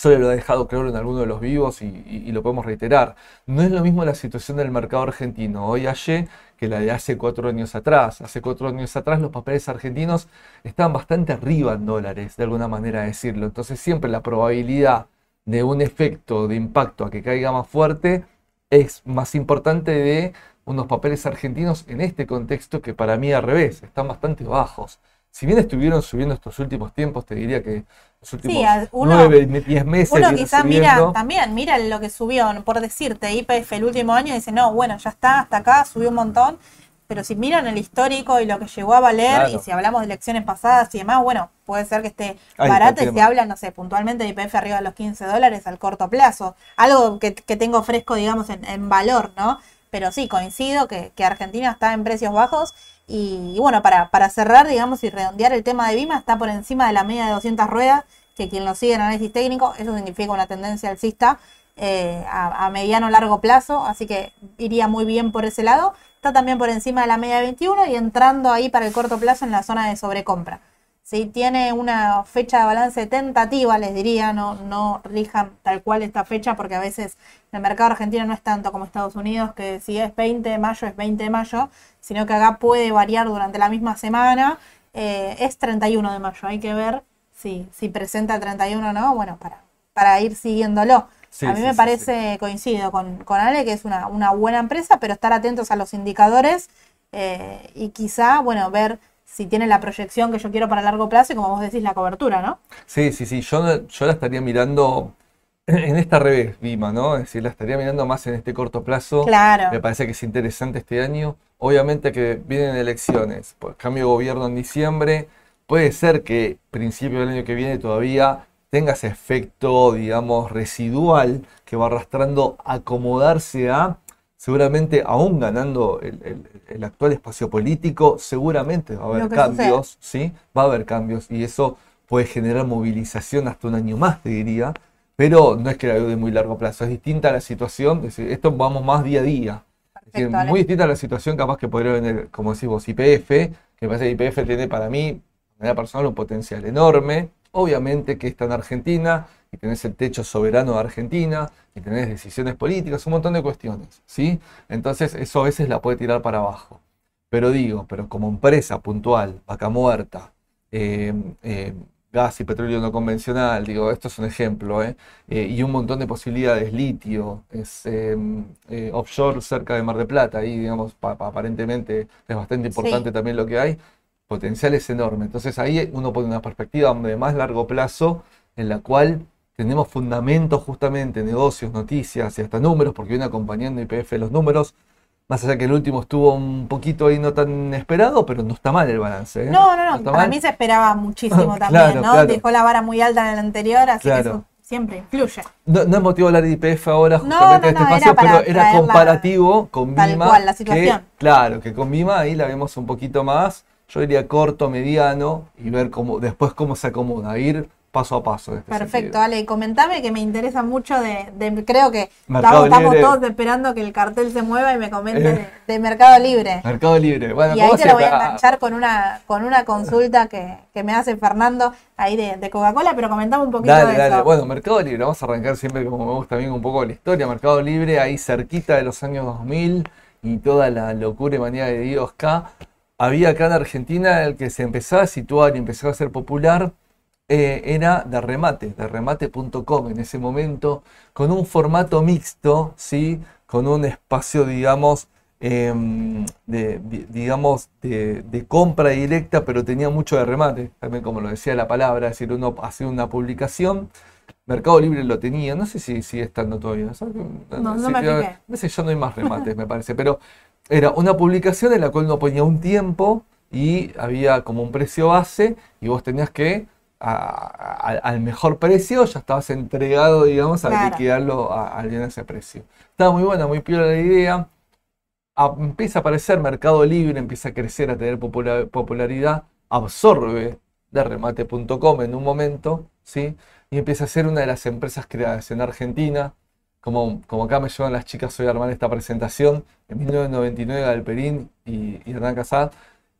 Solo lo he dejado claro en alguno de los vivos y- y lo podemos reiterar. No es lo mismo la situación del mercado argentino hoy ayer que la de hace cuatro años atrás. Hace cuatro años atrás los papeles argentinos estaban bastante arriba en dólares, de alguna manera decirlo. Entonces siempre la probabilidad de un efecto de impacto a que caiga más fuerte es más importante de unos papeles argentinos en este contexto que para mí al revés, están bastante bajos. Si bien estuvieron subiendo estos últimos tiempos, te diría que los últimos nueve, diez meses. Uno quizás mira también, mira lo que subió, por decirte, IPF el último año y dice, no, bueno, ya está, hasta acá, subió un montón. Pero si miran el histórico y lo que llegó a valer, y si hablamos de elecciones pasadas y demás, bueno, puede ser que esté barato y se habla, no sé, puntualmente de IPF arriba de los 15 dólares al corto plazo. Algo que, tengo fresco, digamos, en, valor, ¿no? Pero sí, coincido que, Argentina está en precios bajos y, bueno, para, para cerrar, digamos, y redondear el tema de Bima, está por encima de la media de 200 ruedas, que quien lo sigue en análisis técnico, eso significa una tendencia alcista eh, a, a mediano largo plazo, así que iría muy bien por ese lado. Está también por encima de la media de 21 y entrando ahí para el corto plazo en la zona de sobrecompra. Si tiene una fecha de balance tentativa, les diría, no, no rijan tal cual esta fecha, porque a veces el mercado argentino no es tanto como Estados Unidos, que si es 20 de mayo es 20 de mayo, sino que acá puede variar durante la misma semana. Eh, es 31 de mayo, hay que ver si, si presenta 31 o no, bueno, para, para ir siguiéndolo. a mí me parece, coincido con, con, Ale, que es una, una, buena empresa, pero estar atentos a los indicadores eh, y quizá, bueno, ver si tiene la proyección que yo quiero para largo plazo y como vos decís, la cobertura, ¿no? Sí, sí, sí, yo, yo la estaría mirando en esta revés, Vima, ¿no? Es decir, la estaría mirando más en este corto plazo. Claro. Me parece que es interesante este año. Obviamente que vienen elecciones, pues, cambio de gobierno en diciembre. Puede ser que principio del año que viene todavía tenga ese efecto, digamos, residual que va arrastrando acomodarse a seguramente aún ganando el, actual espacio político, seguramente va a haber cambios, ¿sí? Va a haber cambios y eso puede generar movilización hasta un año más, te diría, pero no es que la veo de muy largo plazo, es distinta la situación, es decir, esto vamos más día a día. muy distinta a la situación capaz que podría venir, como decís vos, IPF, que me parece que IPF tiene para mí, de manera personal, un potencial enorme, obviamente que está en Argentina, y tenés el techo soberano de Argentina, y tenés decisiones políticas, un montón de cuestiones, ¿sí? Entonces eso a veces la puede tirar para abajo. Pero digo, pero como empresa puntual, vaca muerta, eh, eh, gas y petróleo no convencional, digo, esto es un ejemplo, ¿eh? y un montón de posibilidades, litio, es offshore cerca de Mar de Plata, ahí digamos, aparentemente es bastante importante también lo que hay, potencial es enorme. Entonces ahí uno pone una perspectiva de más largo plazo en la cual tenemos fundamentos justamente, negocios, noticias y hasta números, porque viene acompañando IPF los números. Más allá que el último estuvo un poquito ahí no tan esperado, pero no está mal el balance. ¿eh? No, no, no, para mí se esperaba muchísimo [LAUGHS] también, ¿no? Dejó la vara muy alta en el anterior, así que eso siempre influye. No, no es motivo hablar de IPF ahora, justamente en este espacio, pero era comparativo con Tal Cual, la situación. claro, que con Vima ahí la vemos un poquito más, yo diría corto, mediano, y ver cómo después cómo se acomoda. Ir paso a paso. Este Perfecto, Ale, comentame que me interesa mucho de, creo que estamos, todos esperando que el cartel se mueva y me comente eh. de, Mercado Libre. Mercado Libre, bueno, y ahí te lo voy a enganchar con una, con una consulta que, me hace Fernando ahí de, Coca-Cola, pero comentame un poquito de eso. Bueno, Mercado Libre, vamos a arrancar siempre como me gusta también un poco la historia. Mercado Libre, ahí cerquita de los años 2000 y toda la locura y manía de Dios acá. Había acá en Argentina el que se empezaba a situar y empezaba a ser popular eh, era de remate, de remate.com en ese momento, con un formato mixto, ¿sí? con un espacio, digamos, em, de, digamos de, compra directa, pero tenía mucho de remate, también como lo decía la palabra, es decir, uno hacía una publicación. Mercado Libre lo tenía, no sé si sigue estando todavía. No, no, me no sé, yo no hay más remates, me parece, pero era una publicación en la cual uno ponía un tiempo y había como un precio base y vos tenías que al mejor precio, ya estabas entregado, digamos, a liquidarlo al bien ese precio. Estaba muy buena, muy piola la idea. empieza a aparecer Mercado Libre, empieza a crecer, a tener popularidad, absorbe de remate.com en un momento, ¿sí? Y empieza a ser una de las empresas creadas en Argentina. Como, como acá me llevan las chicas hoy a armar esta presentación, en 1999 Galperín y, y Hernán Casad,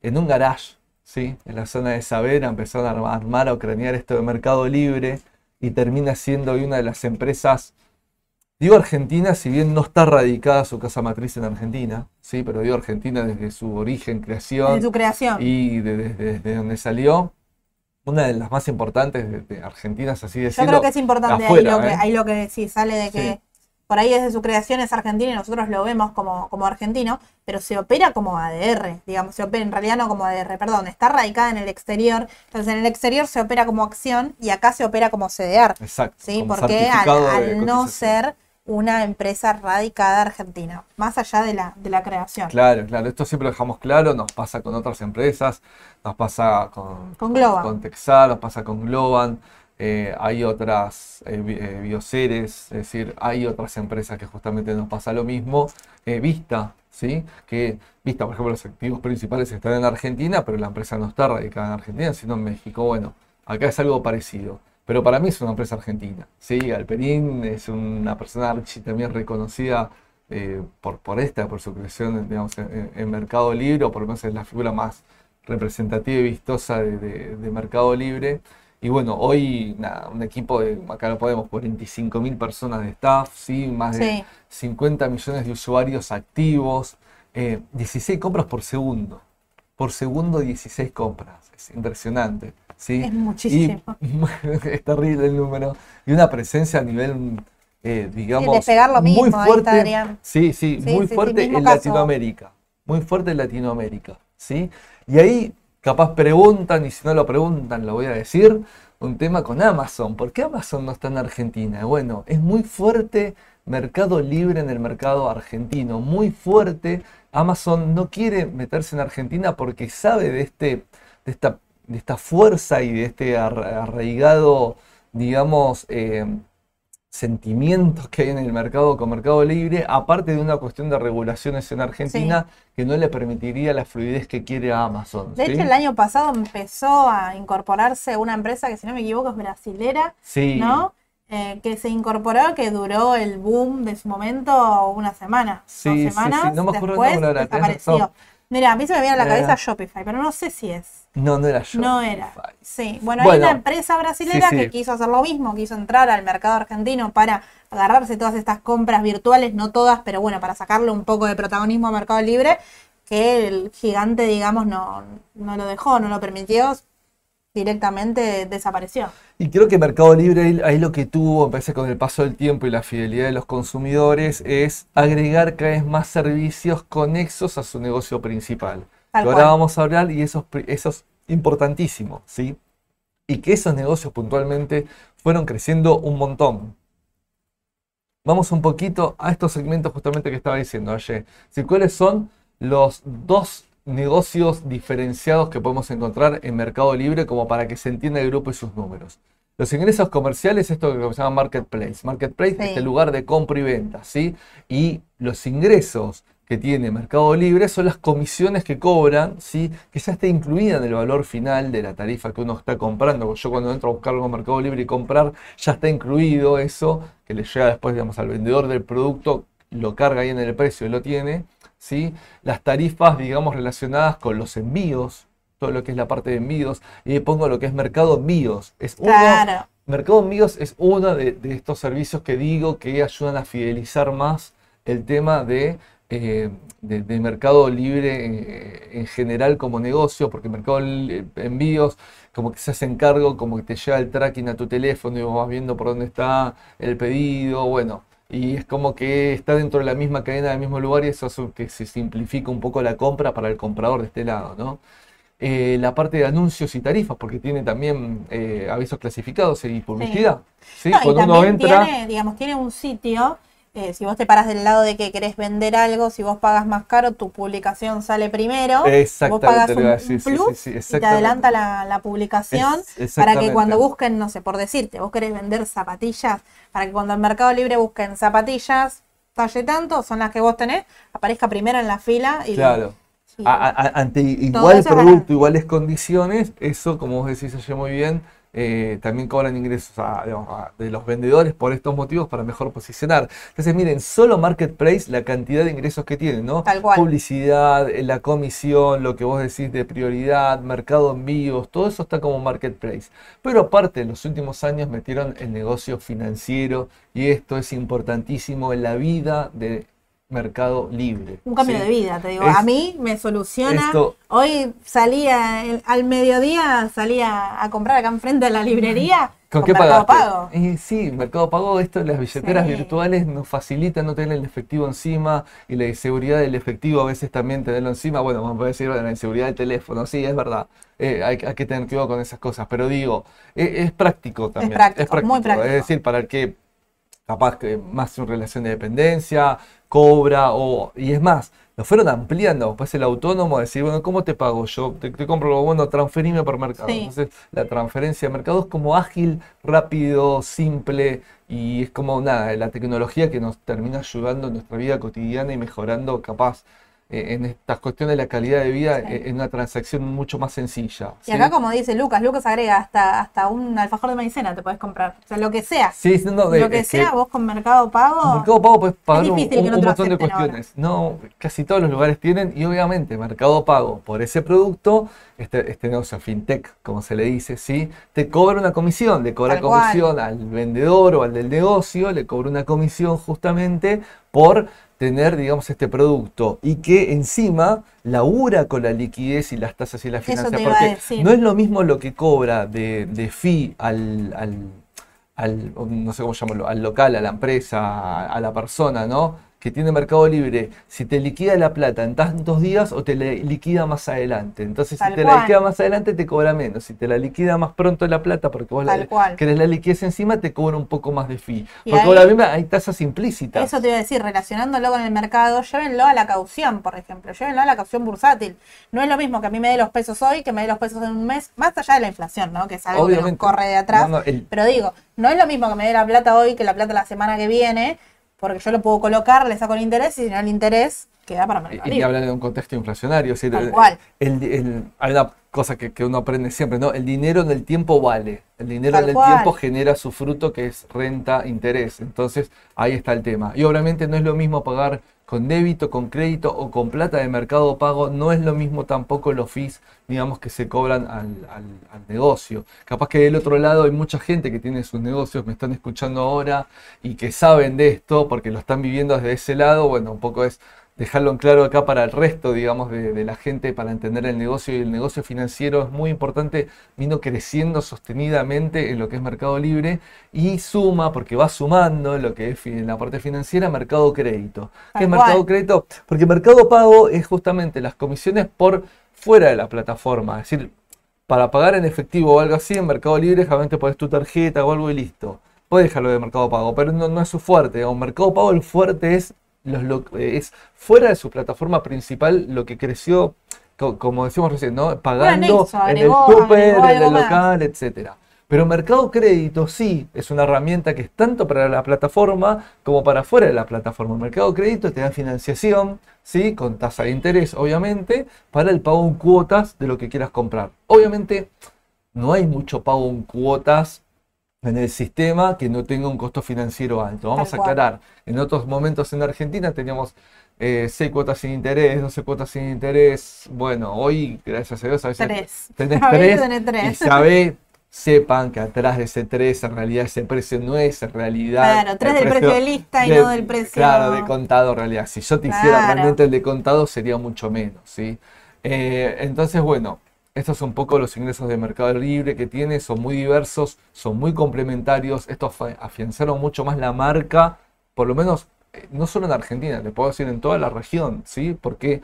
en un garage ¿sí? en la zona de Savera, empezaron a armar, a cranear esto de Mercado Libre y termina siendo una de las empresas, digo Argentina, si bien no está radicada su casa matriz en Argentina, ¿sí? pero digo Argentina desde su origen, creación. su creación. Y desde, donde salió, una de las más importantes de, Argentina, es así decirlo. Yo creo que es importante afuera, ahí, lo que, ¿eh? ahí lo que decís, sale de que Sí. Por ahí desde su creación es argentino y nosotros lo vemos como, como argentino, pero se opera como ADR, digamos, se opera en realidad no como ADR, perdón, está radicada en el exterior, entonces en el exterior se opera como acción y acá se opera como CDR, Exacto. ¿sí? Porque al, no ser una empresa radicada argentina, más allá de la, de la creación. Claro, claro, esto siempre lo dejamos claro, nos pasa con otras empresas, nos pasa con, Con Globan. con Texar, nos pasa con Globan, eh, hay otras eh, eh, bioseres, es decir, hay otras empresas que justamente nos pasa lo mismo. Vista, ¿sí? Que Vista, por ejemplo, los activos principales están en Argentina, pero la empresa no está radicada en Argentina, sino en México. Bueno, acá es algo parecido. Pero para mí es una empresa argentina. Sí, Alperín es una persona también reconocida por, esta, por su creación digamos, en, Mercado Libre, o por lo menos es la figura más representativa y vistosa de Mercado Libre. Y bueno, hoy nada, un equipo de, acá lo podemos, 45 mil personas de staff, ¿sí? más de Sí. 50 millones de usuarios activos, eh, 16 compras por segundo. Por segundo 16 compras. Es impresionante. ¿sí? Es muchísimo. Y- [LAUGHS] es terrible el número. Y una presencia a nivel, eh, digamos, despegar lo muy mismo, ahí está fuerte. Sí, sí, Sí, muy sí, sí, fuerte en caso. Latinoamérica. Muy fuerte en Latinoamérica. ¿sí? Y ahí capaz preguntan, y si no lo preguntan, lo voy a decir, un tema con Amazon. ¿Por qué Amazon no está en Argentina? Bueno, es muy fuerte Mercado Libre en el mercado argentino, muy fuerte. Amazon no quiere meterse en Argentina porque sabe de, este, de, esta, de esta fuerza y de este arra- arraigado, digamos, eh, sentimientos que hay en el mercado con Mercado Libre, aparte de una cuestión de regulaciones en Argentina que no le permitiría la fluidez que quiere a Amazon. De ¿sí? hecho, el año pasado empezó a incorporarse una empresa que, si no me equivoco, es brasilera, Sí. ¿no? Eh, que se incorporó, que duró el boom de su momento una semana. Sí, dos sí, sí, semanas, no me acuerdo después tenés desapareció. razón. Mira, a mí se me viene a la Eh. cabeza Shopify, pero no sé si es. No, no era yo. No era. Sí, bueno, hay Bueno, una empresa brasilera sí, sí. que quiso hacer lo mismo, quiso entrar al mercado argentino para agarrarse todas estas compras virtuales, no todas, pero bueno, para sacarle un poco de protagonismo a Mercado Libre, que el gigante, digamos, no, no lo dejó, no lo permitió, directamente desapareció. Y creo que Mercado Libre ahí, ahí lo que tuvo, me parece con el paso del tiempo y la fidelidad de los consumidores, es agregar cada vez más servicios conexos a su negocio principal. Tal que ahora cual. vamos a hablar y eso, eso es importantísimo, ¿sí? Y que esos negocios puntualmente fueron creciendo un montón. Vamos un poquito a estos segmentos justamente que estaba diciendo ayer. Sí, ¿Cuáles son los dos negocios diferenciados que podemos encontrar en Mercado Libre como para que se entienda el grupo y sus números? Los ingresos comerciales, esto que se llama Marketplace. Marketplace Sí. es el lugar de compra y venta, ¿sí? Y los ingresos que tiene Mercado Libre son las comisiones que cobran, ¿sí? que ya está incluida en el valor final de la tarifa que uno está comprando. Yo cuando entro a buscar algo en Mercado Libre y comprar, ya está incluido eso, que le llega después, digamos, al vendedor del producto, lo carga ahí en el precio y lo tiene. ¿sí? Las tarifas, digamos, relacionadas con los envíos, todo lo que es la parte de envíos, y ahí pongo lo que es Mercado Envíos. Es uno, Claro. Mercado Envíos es uno de, de estos servicios que digo que ayudan a fidelizar más el tema de, eh, de- de Mercado Libre eh, en general como negocio, porque Mercado Li- Envíos como que se hace cargo, como que te llega el tracking a tu teléfono y vos vas viendo por dónde está el pedido, bueno, y es como que está dentro de la misma cadena del mismo lugar y eso hace que se simplifica un poco la compra para el comprador de este lado, ¿no? Eh, la parte de anuncios y tarifas, porque tiene también eh, avisos clasificados y publicidad. ¿sí? No, y Cuando uno entra, tiene, digamos, tiene un sitio, eh, si vos te paras del lado de que querés vender algo, si vos pagas más caro, tu publicación sale primero. vos Exactamente, pagas te un, decir, plus sí, sí, y te adelanta la, la publicación Es- para que cuando busquen, no sé, por decirte, vos querés vender zapatillas, para que cuando en Mercado Libre busquen zapatillas talle tanto, son las que vos tenés, aparezca primero en la fila y claro, y- a- a- ante igual producto, iguales condiciones, eso, como vos decís ayer muy bien, eh, también cobran ingresos a- digamos, a- de los vendedores por estos motivos para mejor posicionar. Entonces, miren, solo Marketplace, la cantidad de ingresos que tienen, ¿no? Tal cual. Publicidad, eh, la comisión, lo que vos decís de prioridad, mercado envíos, todo eso está como Marketplace. Pero aparte, en los últimos años metieron el negocio financiero y esto es importantísimo en la vida de Mercado Libre. Un cambio ¿sí? de vida, te digo. Es- a mí me soluciona. esto- Hoy salía el- al mediodía, salía a comprar acá enfrente de la librería. ¿Con qué Mercado? Pago. Y sí, Mercado Pago, esto las billeteras Sí. virtuales nos facilita no tener el efectivo encima y la inseguridad del efectivo a veces también tenerlo encima. Bueno, vamos a decir, la inseguridad del teléfono, sí, es verdad. Eh, hay, hay que tener cuidado con esas cosas, pero digo, e- es, práctico también. práctico, muy práctico. Es decir, para el que capaz que más en relación de dependencia, cobra o... Y es más, lo fueron ampliando. Después el autónomo decir, bueno, ¿cómo te pago yo? Te, te compro lo bueno, transferime por mercado. Sí. Entonces, la transferencia de mercado es como ágil, rápido, simple y es como nada, la tecnología que nos termina ayudando en nuestra vida cotidiana y mejorando capaz en estas cuestiones de la calidad de vida Sí. eh, en una transacción mucho más sencilla. Y ¿sí? acá, como dice Lucas, Lucas agrega hasta, hasta un alfajor de maicena te puedes comprar. O sea, lo que sea. Sí, no, de- lo que sea, vos con Mercado Pago. Mercado Pago puedes pagar un, montón de ahora. cuestiones. No, casi todos los lugares tienen y obviamente Mercado Pago por ese producto, este, este negocio fintech, como se le dice, ¿sí? te cobra una comisión, le cobra Tal cual. comisión al vendedor o al del negocio, le cobra una comisión justamente por tener, digamos, este producto y que encima labura con la liquidez y las tasas y la Eso finanzas, porque no es lo mismo lo que cobra de, de fee al, al, al, no sé cómo llamarlo, al local, a la empresa, a, a la persona, ¿no? Que tiene Mercado Libre, si te liquida la plata en tantos días o te la liquida más adelante. Entonces, Tal si te la liquida más adelante, te cobra menos. Si te la liquida más pronto la plata, porque vos Tal la, cual. querés la liquidez encima, te cobra un poco más de fee. Y Porque ahora mismo hay tasas implícitas. Eso te iba a decir, relacionándolo con el mercado, llévenlo a la caución, por ejemplo, llévenlo a la caución bursátil. No es lo mismo que a mí me dé los pesos hoy que me dé los pesos en un mes, más allá de la inflación, ¿no? Que es algo que Obviamente. nos corre de atrás. No, no, el- Pero digo, no es lo mismo que me dé la plata hoy que la plata la semana que viene, porque yo lo puedo colocar, le saco el interés y si no el interés queda para Mercado Y, y hablan de un contexto inflacionario. es decir, Tal el- cual. el- el- hay una cosa que, que uno aprende siempre, ¿no? El dinero en el tiempo vale. El dinero Tal en el cual. tiempo genera su fruto que es renta, interés. Entonces, ahí está el tema. Y obviamente no es lo mismo pagar con débito, con crédito o con plata de mercado pago. No es lo mismo tampoco los fees, digamos, que se cobran al, al- al negocio. Capaz que del otro lado hay mucha gente que tiene sus negocios, me están escuchando ahora y que saben de esto porque lo están viviendo desde ese lado. Bueno, un poco es dejarlo en claro acá para el resto, digamos, de, de la gente para entender el negocio y el negocio financiero es muy importante, vino creciendo sostenidamente en lo que es Mercado Libre y suma, porque va sumando en lo que es en la parte financiera, Mercado Crédito. ¿Qué es Mercado. Crédito? Porque Mercado Pago es justamente las comisiones por fuera de la plataforma, es decir, para pagar en efectivo o algo así, en Mercado Libre generalmente pones tu tarjeta o algo y listo. Puedes dejarlo de Mercado Pago, pero no, no es su fuerte. O Mercado Pago el fuerte es, los, es fuera de su plataforma principal lo que creció, co- como decimos recién, ¿no? pagando en el agregó en el más. local, etcétera. Pero Mercado Crédito sí es una herramienta que es tanto para la plataforma como para fuera de la plataforma. Mercado Crédito te da financiación, ¿sí? con tasa de interés, obviamente, para el pago en cuotas de lo que quieras comprar. Obviamente, no hay mucho pago en cuotas en el sistema que no tenga un costo financiero alto. Vamos Tal a cual. aclarar, en otros momentos en Argentina teníamos eh, 6 cuotas sin interés, 12 cuotas sin interés. Bueno, hoy, gracias a Dios, a veces Tres. tenés [LAUGHS] A veces 3 tenés y sabés, sepan que atrás de ese 3 en realidad ese precio no es en realidad Claro, tres el del precio de lista y de- no del precio- Claro, de contado en realidad. Si yo te hiciera realmente el de contado sería mucho menos, ¿sí? Eh, entonces, bueno, estos son un poco los ingresos de Mercado Libre que tiene, son muy diversos, son muy complementarios. Estos afianzaron mucho más la marca, por lo menos eh, no solo en Argentina, te puedo decir en toda la región, ¿sí? Porque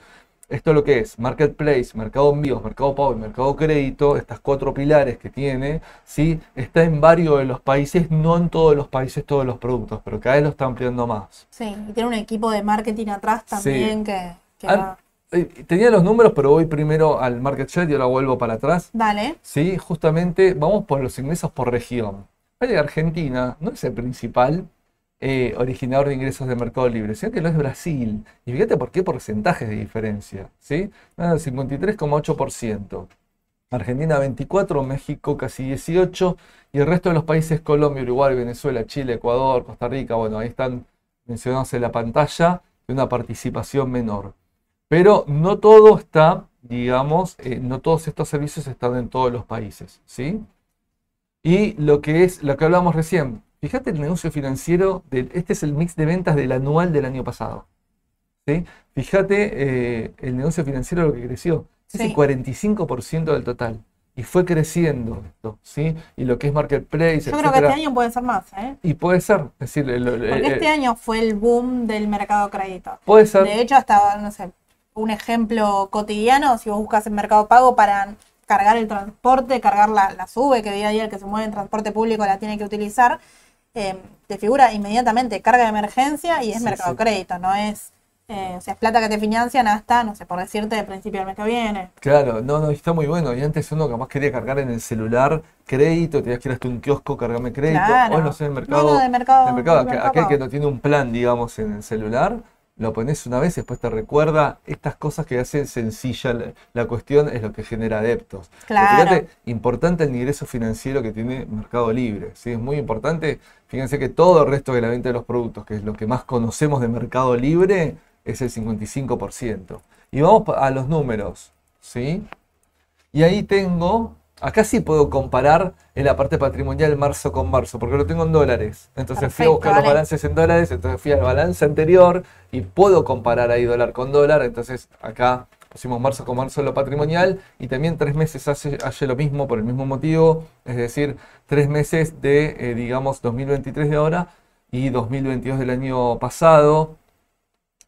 esto es lo que es Marketplace, Mercado Envíos, Mercado Pago y Mercado Crédito, estas cuatro pilares que tiene, ¿sí? Está en varios de los países, no en todos los países todos los productos, pero cada vez lo está ampliando más. Sí, y tiene un equipo de marketing atrás también que, que va. Eh, Tenía los números, pero voy primero al Market Share y ahora vuelvo para atrás. Dale. Sí, justamente vamos por los ingresos por región. Vaya, Argentina no es el principal eh, originador de ingresos de Mercado Libre, sino que lo es Brasil. Y fíjate por qué porcentajes de diferencia. ¿sí? Ah, 53,8%. Argentina 24, México casi 18 y el resto de los países Colombia, Uruguay, Venezuela, Chile, Ecuador, Costa Rica, bueno, ahí están mencionados en la pantalla, de una participación menor. Pero no todo está, digamos, eh, no todos estos servicios están en todos los países, ¿sí? Y lo que es, lo que hablamos recién, fíjate el negocio financiero, este es el mix de ventas del anual del año pasado. ¿sí? Fíjate eh, el negocio financiero lo que creció, es el Sí. 45% del total. Y fue creciendo esto, ¿sí? Y lo que es marketplace, Yo creo que este año puede ser más, ¿eh? Y puede ser, es decir, el- el- Porque el- este año fue el boom del mercado crédito. puede ser, De hecho, hasta, no sé, un ejemplo cotidiano, si vos buscas en Mercado Pago para cargar el transporte, cargar la, la sube, que día a día el que se mueve en transporte público la tiene que utilizar, eh, te figura inmediatamente carga de emergencia y es Sí, Mercado sí. Crédito, no es, eh, o sea, es plata que te financian hasta, no sé, por decirte, de principio del mes que viene. Claro, no, no, está muy bueno. Y antes uno capaz quería cargar en el celular crédito, tenías que ir hasta un kiosco, cargarme crédito. Claro. Hoy no sé, en el mercado, No, no, de mercado- del mercado, de Mercado aquel que no tiene un plan, digamos, en el celular, lo pones una vez y después te recuerda estas cosas que hacen sencilla la, la cuestión, es lo que genera adeptos. Pero Claro. Fíjate, importante el ingreso financiero que tiene Mercado Libre, ¿sí? Es muy importante. Fíjense que todo el resto de la venta de los productos, que es lo que más conocemos de Mercado Libre, es el 55%. Y vamos a los números, ¿sí? Y ahí tengo, acá sí puedo comparar en la parte patrimonial marzo con marzo, porque lo tengo en dólares. Entonces fui a buscar los balances en dólares, entonces fui al balance anterior y puedo comparar ahí dólar con dólar. Entonces acá pusimos marzo con marzo en lo patrimonial y también tres meses hace, hace lo mismo por el mismo motivo, es decir, tres meses de, eh, digamos, 2023 de ahora y 2022 del año pasado.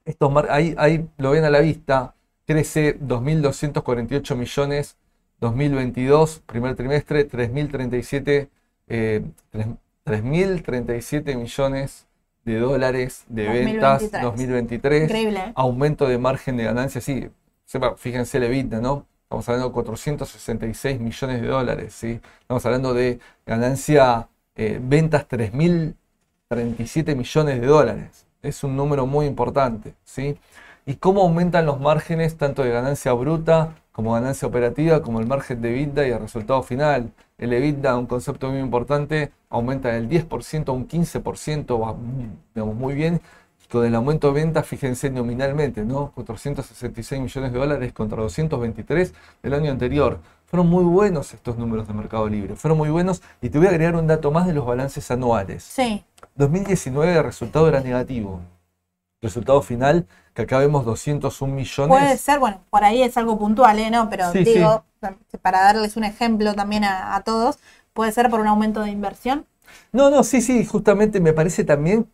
Estos mar- ahí, ahí lo ven a la vista, crece 2.248 millones 2022, primer trimestre, 3.037 eh, tres- 3.037 millones de dólares de ventas 2023. 2023. Increíble, ¿eh? Aumento de margen de ganancia, sí. sepa, Fíjense el EBITDA, ¿no? Estamos hablando de 466 millones de dólares, ¿sí? Estamos hablando de ganancia, eh, ventas 3.037 millones de dólares. Es un número muy importante, ¿sí? Y cómo aumentan los márgenes tanto de ganancia bruta como ganancia operativa, como el margen de EBITDA y el resultado final. El EBITDA, un concepto muy importante, aumenta del 10% a un 15%, va muy- digamos, muy bien. Y con el aumento de ventas, fíjense nominalmente, ¿no? 466 millones de dólares contra 223 del año anterior. Fueron muy buenos estos números de Mercado Libre, fueron muy buenos. Y te voy a agregar un dato más de los balances anuales. Sí, 2019 el resultado era negativo. Resultado final, que acá vemos 201 millones. puede ser, bueno, por ahí es algo puntual, ¿eh? ¿No? Pero Sí, digo, para darles un ejemplo también a, a todos, puede ser por un aumento de inversión. No, no, sí, sí, justamente me parece también,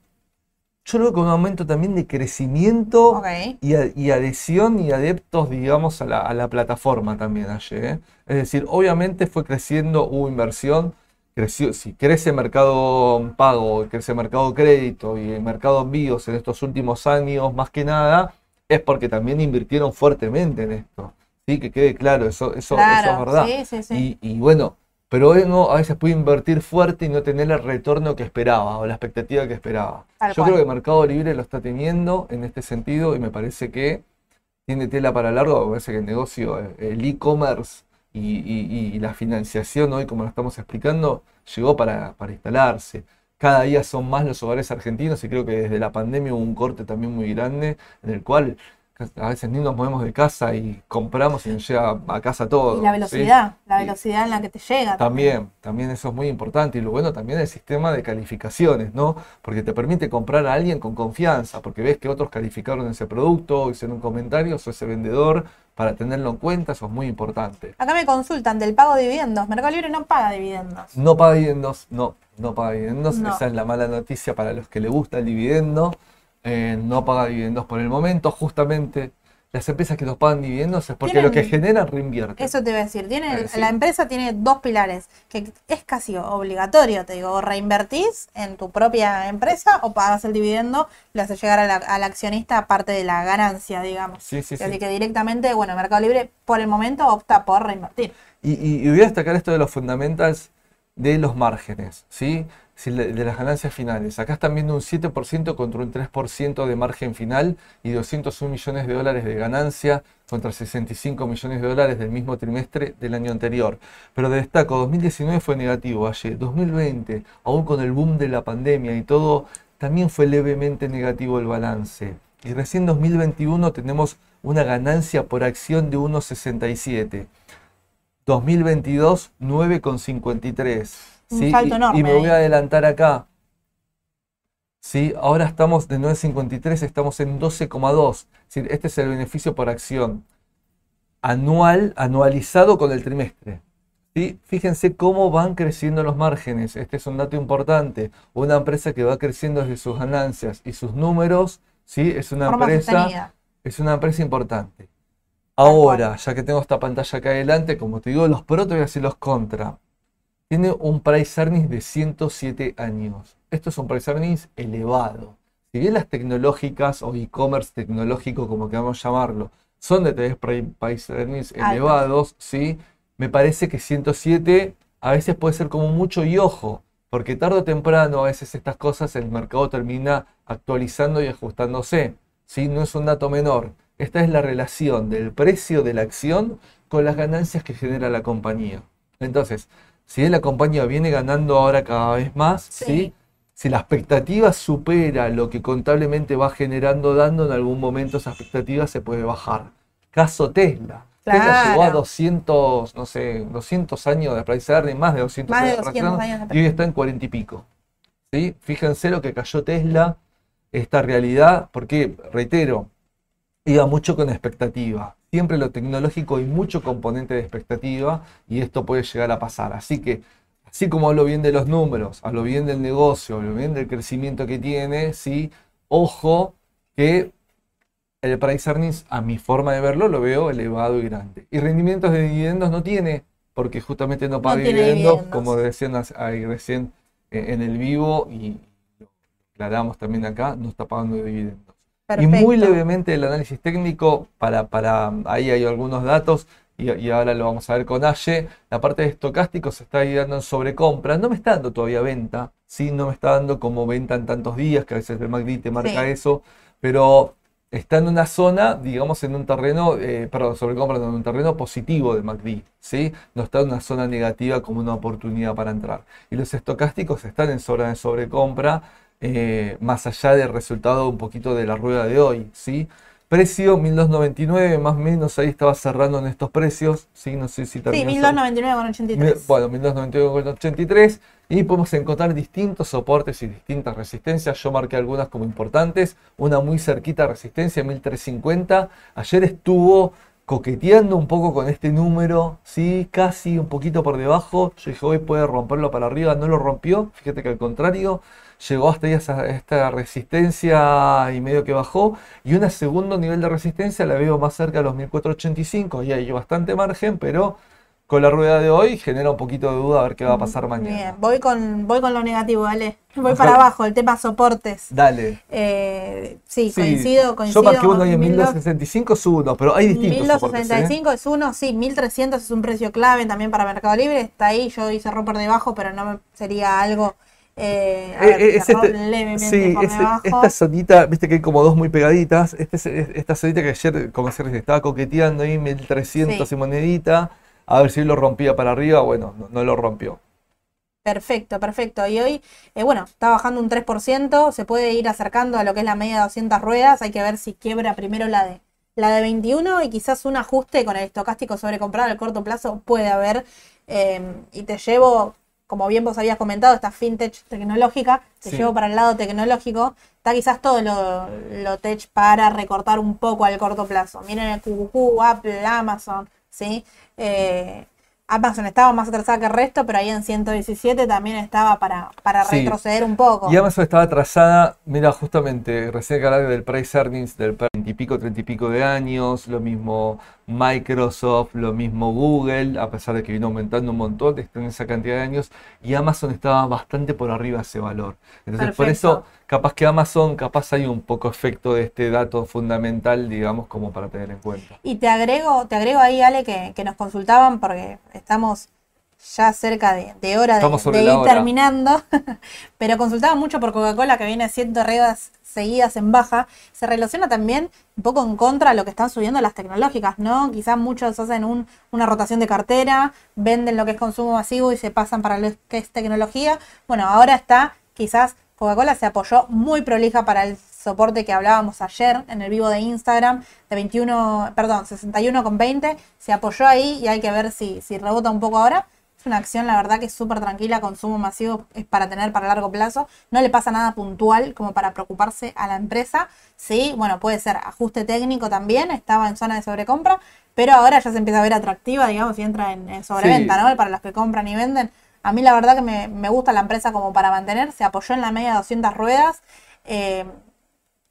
yo lo veo con un aumento también de crecimiento y, a- y adhesión y adeptos, digamos, a la, a la plataforma también ayer. ¿eh? Es decir, obviamente fue creciendo, hubo inversión, creció, si crece mercado pago, crece mercado crédito y el mercado envíos en estos últimos años, más que nada, es porque también invirtieron fuertemente en esto. Sí, que quede claro, eso, eso, eso es verdad. sí, sí, sí. Y, y bueno, pero uno a veces puede invertir fuerte y no tener el retorno que esperaba o la expectativa que esperaba. Tal Yo cual. creo que Mercado Libre lo está teniendo en este sentido y me parece que tiene tela para largo. Me parece que el negocio, eh, el e-commerce y, y- y la financiación hoy, como lo estamos explicando, llegó para, para instalarse. Cada día son más los hogares argentinos y creo que desde la pandemia hubo un corte también muy grande en el cual a veces ni nos movemos de casa y compramos y nos llega a casa todo. Y la ¿sí? velocidad, la velocidad en la que te llega. También, también eso es muy importante. Y lo bueno también el sistema de calificaciones, ¿no? Porque te permite comprar a alguien con confianza, porque ves que otros calificaron ese producto, hicieron comentarios o ese vendedor, para tenerlo en cuenta, eso es muy importante. Acá me consultan del pago de dividendos. Mercado Libre no paga dividendos. No paga dividendos, no, no paga dividendos. No. Esa es la mala noticia para los que le gusta el dividendo. Eh, no paga dividendos por el momento, justamente. Las empresas que nos pagan dividendos es porque lo que generan reinvierten. Eso te iba a decir. Tiene, Eh, sí. La empresa tiene dos pilares, que es casi obligatorio, te digo. O reinvertís en tu propia empresa o pagas el dividendo, le haces llegar a la- al accionista parte de la ganancia, digamos. Sí, sí, sí. Así que directamente, bueno, Mercado Libre por el momento opta por reinvertir. Y, y- y voy a destacar esto de los fundamentals de los márgenes, ¿sí? De las ganancias finales. Acá están viendo un 7% contra un 3% de margen final y 201 millones de dólares de ganancia contra 65 millones de dólares del mismo trimestre del año anterior. Pero destaco, 2019 fue negativo ayer, 2020, aún con el boom de la pandemia y todo, también fue levemente negativo el balance. Y recién 2021 tenemos una ganancia por acción de 1,67. 2022, 9,53. Un ¿sí? salto Y- enorme y, me voy a adelantar acá. ¿sí? Ahora estamos de 9.53, estamos en 12,2. Este es el beneficio por acción anual, anualizado con el trimestre. ¿sí? Fíjense cómo van creciendo los márgenes. Este es un dato importante. Una empresa que va creciendo desde sus ganancias y sus números, ¿sí? es, una empresa, es una empresa importante. Ahora, ya que tengo esta pantalla acá adelante, como te digo, los pros y los contra. Tiene un price earnings de 107 años. Esto es un price earnings elevado. Si bien las tecnológicas o e-commerce tecnológico, como queramos llamarlo, son de tres price earnings elevados, ¿sí? me parece que 107 a veces puede ser como mucho y ojo, porque tarde o temprano a veces estas cosas el mercado termina actualizando y ajustándose. ¿sí? No es un dato menor. Esta es la relación del precio de la acción con las ganancias que genera la compañía. Entonces, si la compañía viene ganando ahora cada vez más, sí. si la expectativa supera lo que contablemente va generando dando, en algún momento esa expectativa se puede bajar. Caso Tesla. Tesla llegó a 200, no sé, 200 años de price earning, más de 200 años de, años y hoy está en 40 y pico. ¿Sí? Fíjense lo que cayó Tesla, esta realidad, porque, reitero, iba mucho con expectativa. Siempre lo tecnológico hay mucho componente de expectativa y esto puede llegar a pasar. Así que, así como hablo bien de los números, hablo bien del negocio, hablo bien del crecimiento que tiene, ¿sí? ojo que el price earnings, a mi forma de verlo, lo veo elevado y grande. Y rendimientos de dividendos no tiene, porque justamente no paga dividendos, como decían ahí recién eh, en el vivo, y lo aclaramos también acá, no está pagando dividendos. Y muy levemente el análisis técnico, para, para ahí hay algunos datos, y, ahora lo vamos a ver con Aye. La parte de estocástico se está ahí dando en sobrecompra. No me está dando todavía venta, ¿sí? no me está dando como venta en tantos días, que a veces el MACD te marca eso, pero está en una zona, digamos, en un terreno, eh, perdón, sobrecompra, en un terreno positivo de MACD, ¿sí? No está en una zona negativa como una oportunidad para entrar. Y los estocásticos están en zona de sobrecompra, eh, más allá del resultado un poquito de la rueda de hoy, ¿sí? Precio 1299, más o menos ahí estaba cerrando en estos precios, ¿sí? No sé si también. Sí, 1299,83. Bueno, 1299,83 y podemos encontrar distintos soportes y distintas resistencias. Yo marqué algunas como importantes, una muy cerquita resistencia 1350. Ayer estuvo coqueteando un poco con este número, ¿sí? casi un poquito por debajo. Yo dije, hoy puede romperlo para arriba, no lo rompió. Fíjate que al contrario, llegó hasta esa, esta resistencia y medio que bajó. Y un segundo nivel de resistencia la veo más cerca de los 1485. Y hay bastante margen, pero con la rueda de hoy genera un poquito de duda a ver qué va a pasar mañana. Bien, voy con, voy con lo negativo, dale. Voy para abajo, el tema soportes. Dale. Eh, sí, coincido, coincido. Yo marqué uno en 1265 es uno, pero hay distintos 1265 ¿eh? es uno, sí, 1300 es un precio clave también para Mercado Libre, está ahí, yo hice romper debajo, pero no sería algo... Eh, a ver, es este, levemente sí, por esta zonita, viste que hay como dos muy pegaditas. Este, esta zonita que ayer, como se estaba coqueteando ahí, 1300 y monedita a ver si lo rompía para arriba, bueno, no, lo rompió. Perfecto, perfecto. Y hoy, eh, bueno, está bajando un 3%, se puede ir acercando a lo que es la media de 200 ruedas, hay que ver si quiebra primero la de, la de 21 y quizás un ajuste con el estocástico sobre comprar al corto plazo puede haber. Y te llevo, como bien vos habías comentado, esta fintech tecnológica, te llevo para el lado tecnológico, está quizás todo lo, lo tech para recortar un poco al corto plazo. Miren el QQQ, Apple, Amazon, ¿sí? Eh, Amazon estaba más atrasada que el resto, pero ahí en 117 también estaba para, para retroceder un poco. Y Amazon estaba atrasada, mira, justamente, recién que del price earnings del 20 y pico, 30 y pico de años, lo mismo Microsoft, lo mismo Google, a pesar de que vino aumentando un montón en esa cantidad de años, y Amazon estaba bastante por arriba de ese valor. Entonces, por eso, capaz que Amazon, capaz hay un poco efecto de este dato fundamental, digamos, como para tener en cuenta. Y te agrego, te agrego ahí, Ale, que, que nos consultaban porque estamos ya cerca de, hora de, ir terminando, [LAUGHS] pero consultaba mucho por Coca-Cola que viene siendo reglas seguidas en baja, se relaciona también un poco en contra de lo que están subiendo las tecnológicas, ¿no? Quizás muchos hacen una rotación de cartera, venden lo que es consumo masivo y se pasan para lo que es tecnología. Bueno, ahora está, quizás Coca-Cola se apoyó muy prolija para el soporte que hablábamos ayer en el vivo de Instagram de 21, perdón, 61 con 20, se apoyó ahí y hay que ver si, si rebota un poco ahora Es una acción, la verdad, que es súper tranquila, consumo masivo es para tener para largo plazo. No le pasa nada puntual como para preocuparse a la empresa. Sí, bueno, puede ser ajuste técnico también, estaba en zona de sobrecompra, pero ahora ya se empieza a ver atractiva, digamos, y entra en, sobreventa, ¿no? Para los que compran y venden. A mí la verdad que me, gusta la empresa como para mantener, se apoyó en la media de 200 ruedas. Eh,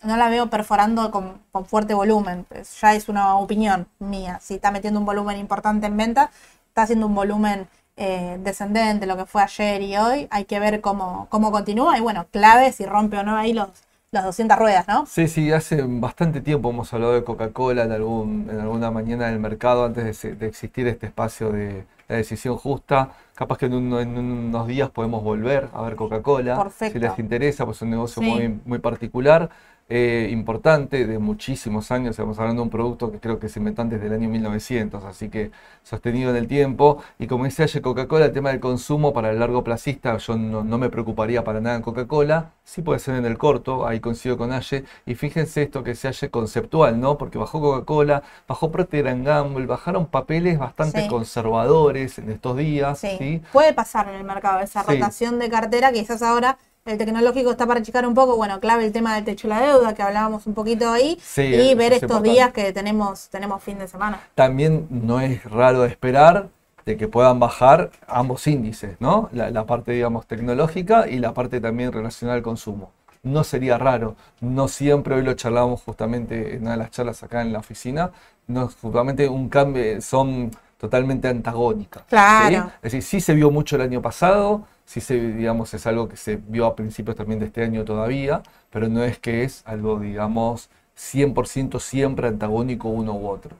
no la veo perforando con, fuerte volumen. Pues ya es una opinión mía. Si está metiendo un volumen importante en venta, está haciendo un volumen eh, descendente, lo que fue ayer y hoy. Hay que ver cómo, cómo continúa. Y bueno, clave si rompe o no ahí los, las 200 ruedas, ¿no? Sí, sí, hace bastante tiempo hemos hablado de Coca-Cola en, en alguna mañana del mercado antes de, existir este espacio de la decisión justa. Capaz que en, unos días podemos volver a ver Coca-Cola. Si les interesa, pues es un negocio muy, muy particular. Eh, importante de muchísimos años, estamos hablando de un producto que creo que se inventó desde el año 1900, así que sostenido en el tiempo. Y como dice Aye Coca-Cola, el tema del consumo para el largo placista, yo no, me preocuparía para nada en Coca-Cola, sí puede ser en el corto, ahí coincido con Aye. Y fíjense esto que se Aye conceptual, ¿no? Porque bajó Coca-Cola, bajó Procter Gamble, bajaron papeles bastante conservadores en estos días. Sí. Puede pasar en el mercado esa rotación de cartera, quizás ahora el tecnológico está para achicar un poco, bueno, clave el tema del techo de la deuda, que hablábamos un poquito ahí, y ver estos días que tenemos, tenemos fin de semana. También no es raro esperar de que puedan bajar ambos índices, ¿no? La, parte, digamos, tecnológica y la parte también relacionada al consumo. No sería raro, no siempre, hoy lo charlábamos justamente en una de las charlas acá en la oficina, no, justamente un cambio, son totalmente antagónicas. Claro. Es decir, sí se vio mucho el año pasado, sí se, digamos, es algo que se vio a principios también de este año todavía, pero no es que es algo, digamos, 100% siempre antagónico uno u otro.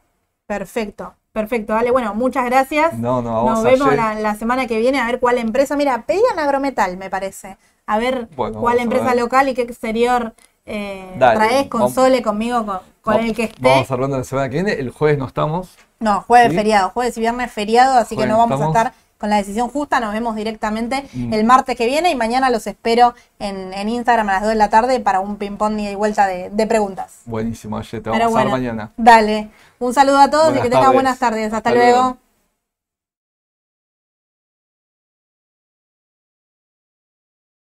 Perfecto, perfecto. Dale, bueno, muchas gracias. No, no, vamos Nos vemos la, semana que viene a ver cuál empresa. Mira, pedían Agrometal, me parece. A ver cuál empresa local y qué exterior eh, traes con Sole, conmigo, con, el que esté. Vamos hablando la semana que viene. El jueves no estamos. No, jueves feriado. Jueves y viernes feriado, así que no vamos a estar con la decisión justa. Nos vemos directamente mm. el martes que viene y mañana los espero en, Instagram a las 2 de la tarde para un ping-pong y vuelta de, preguntas. Buenísimo, Aye, te vamos a ver mañana. Dale. Un saludo a todos y que tengan buenas tardes. Hasta, luego.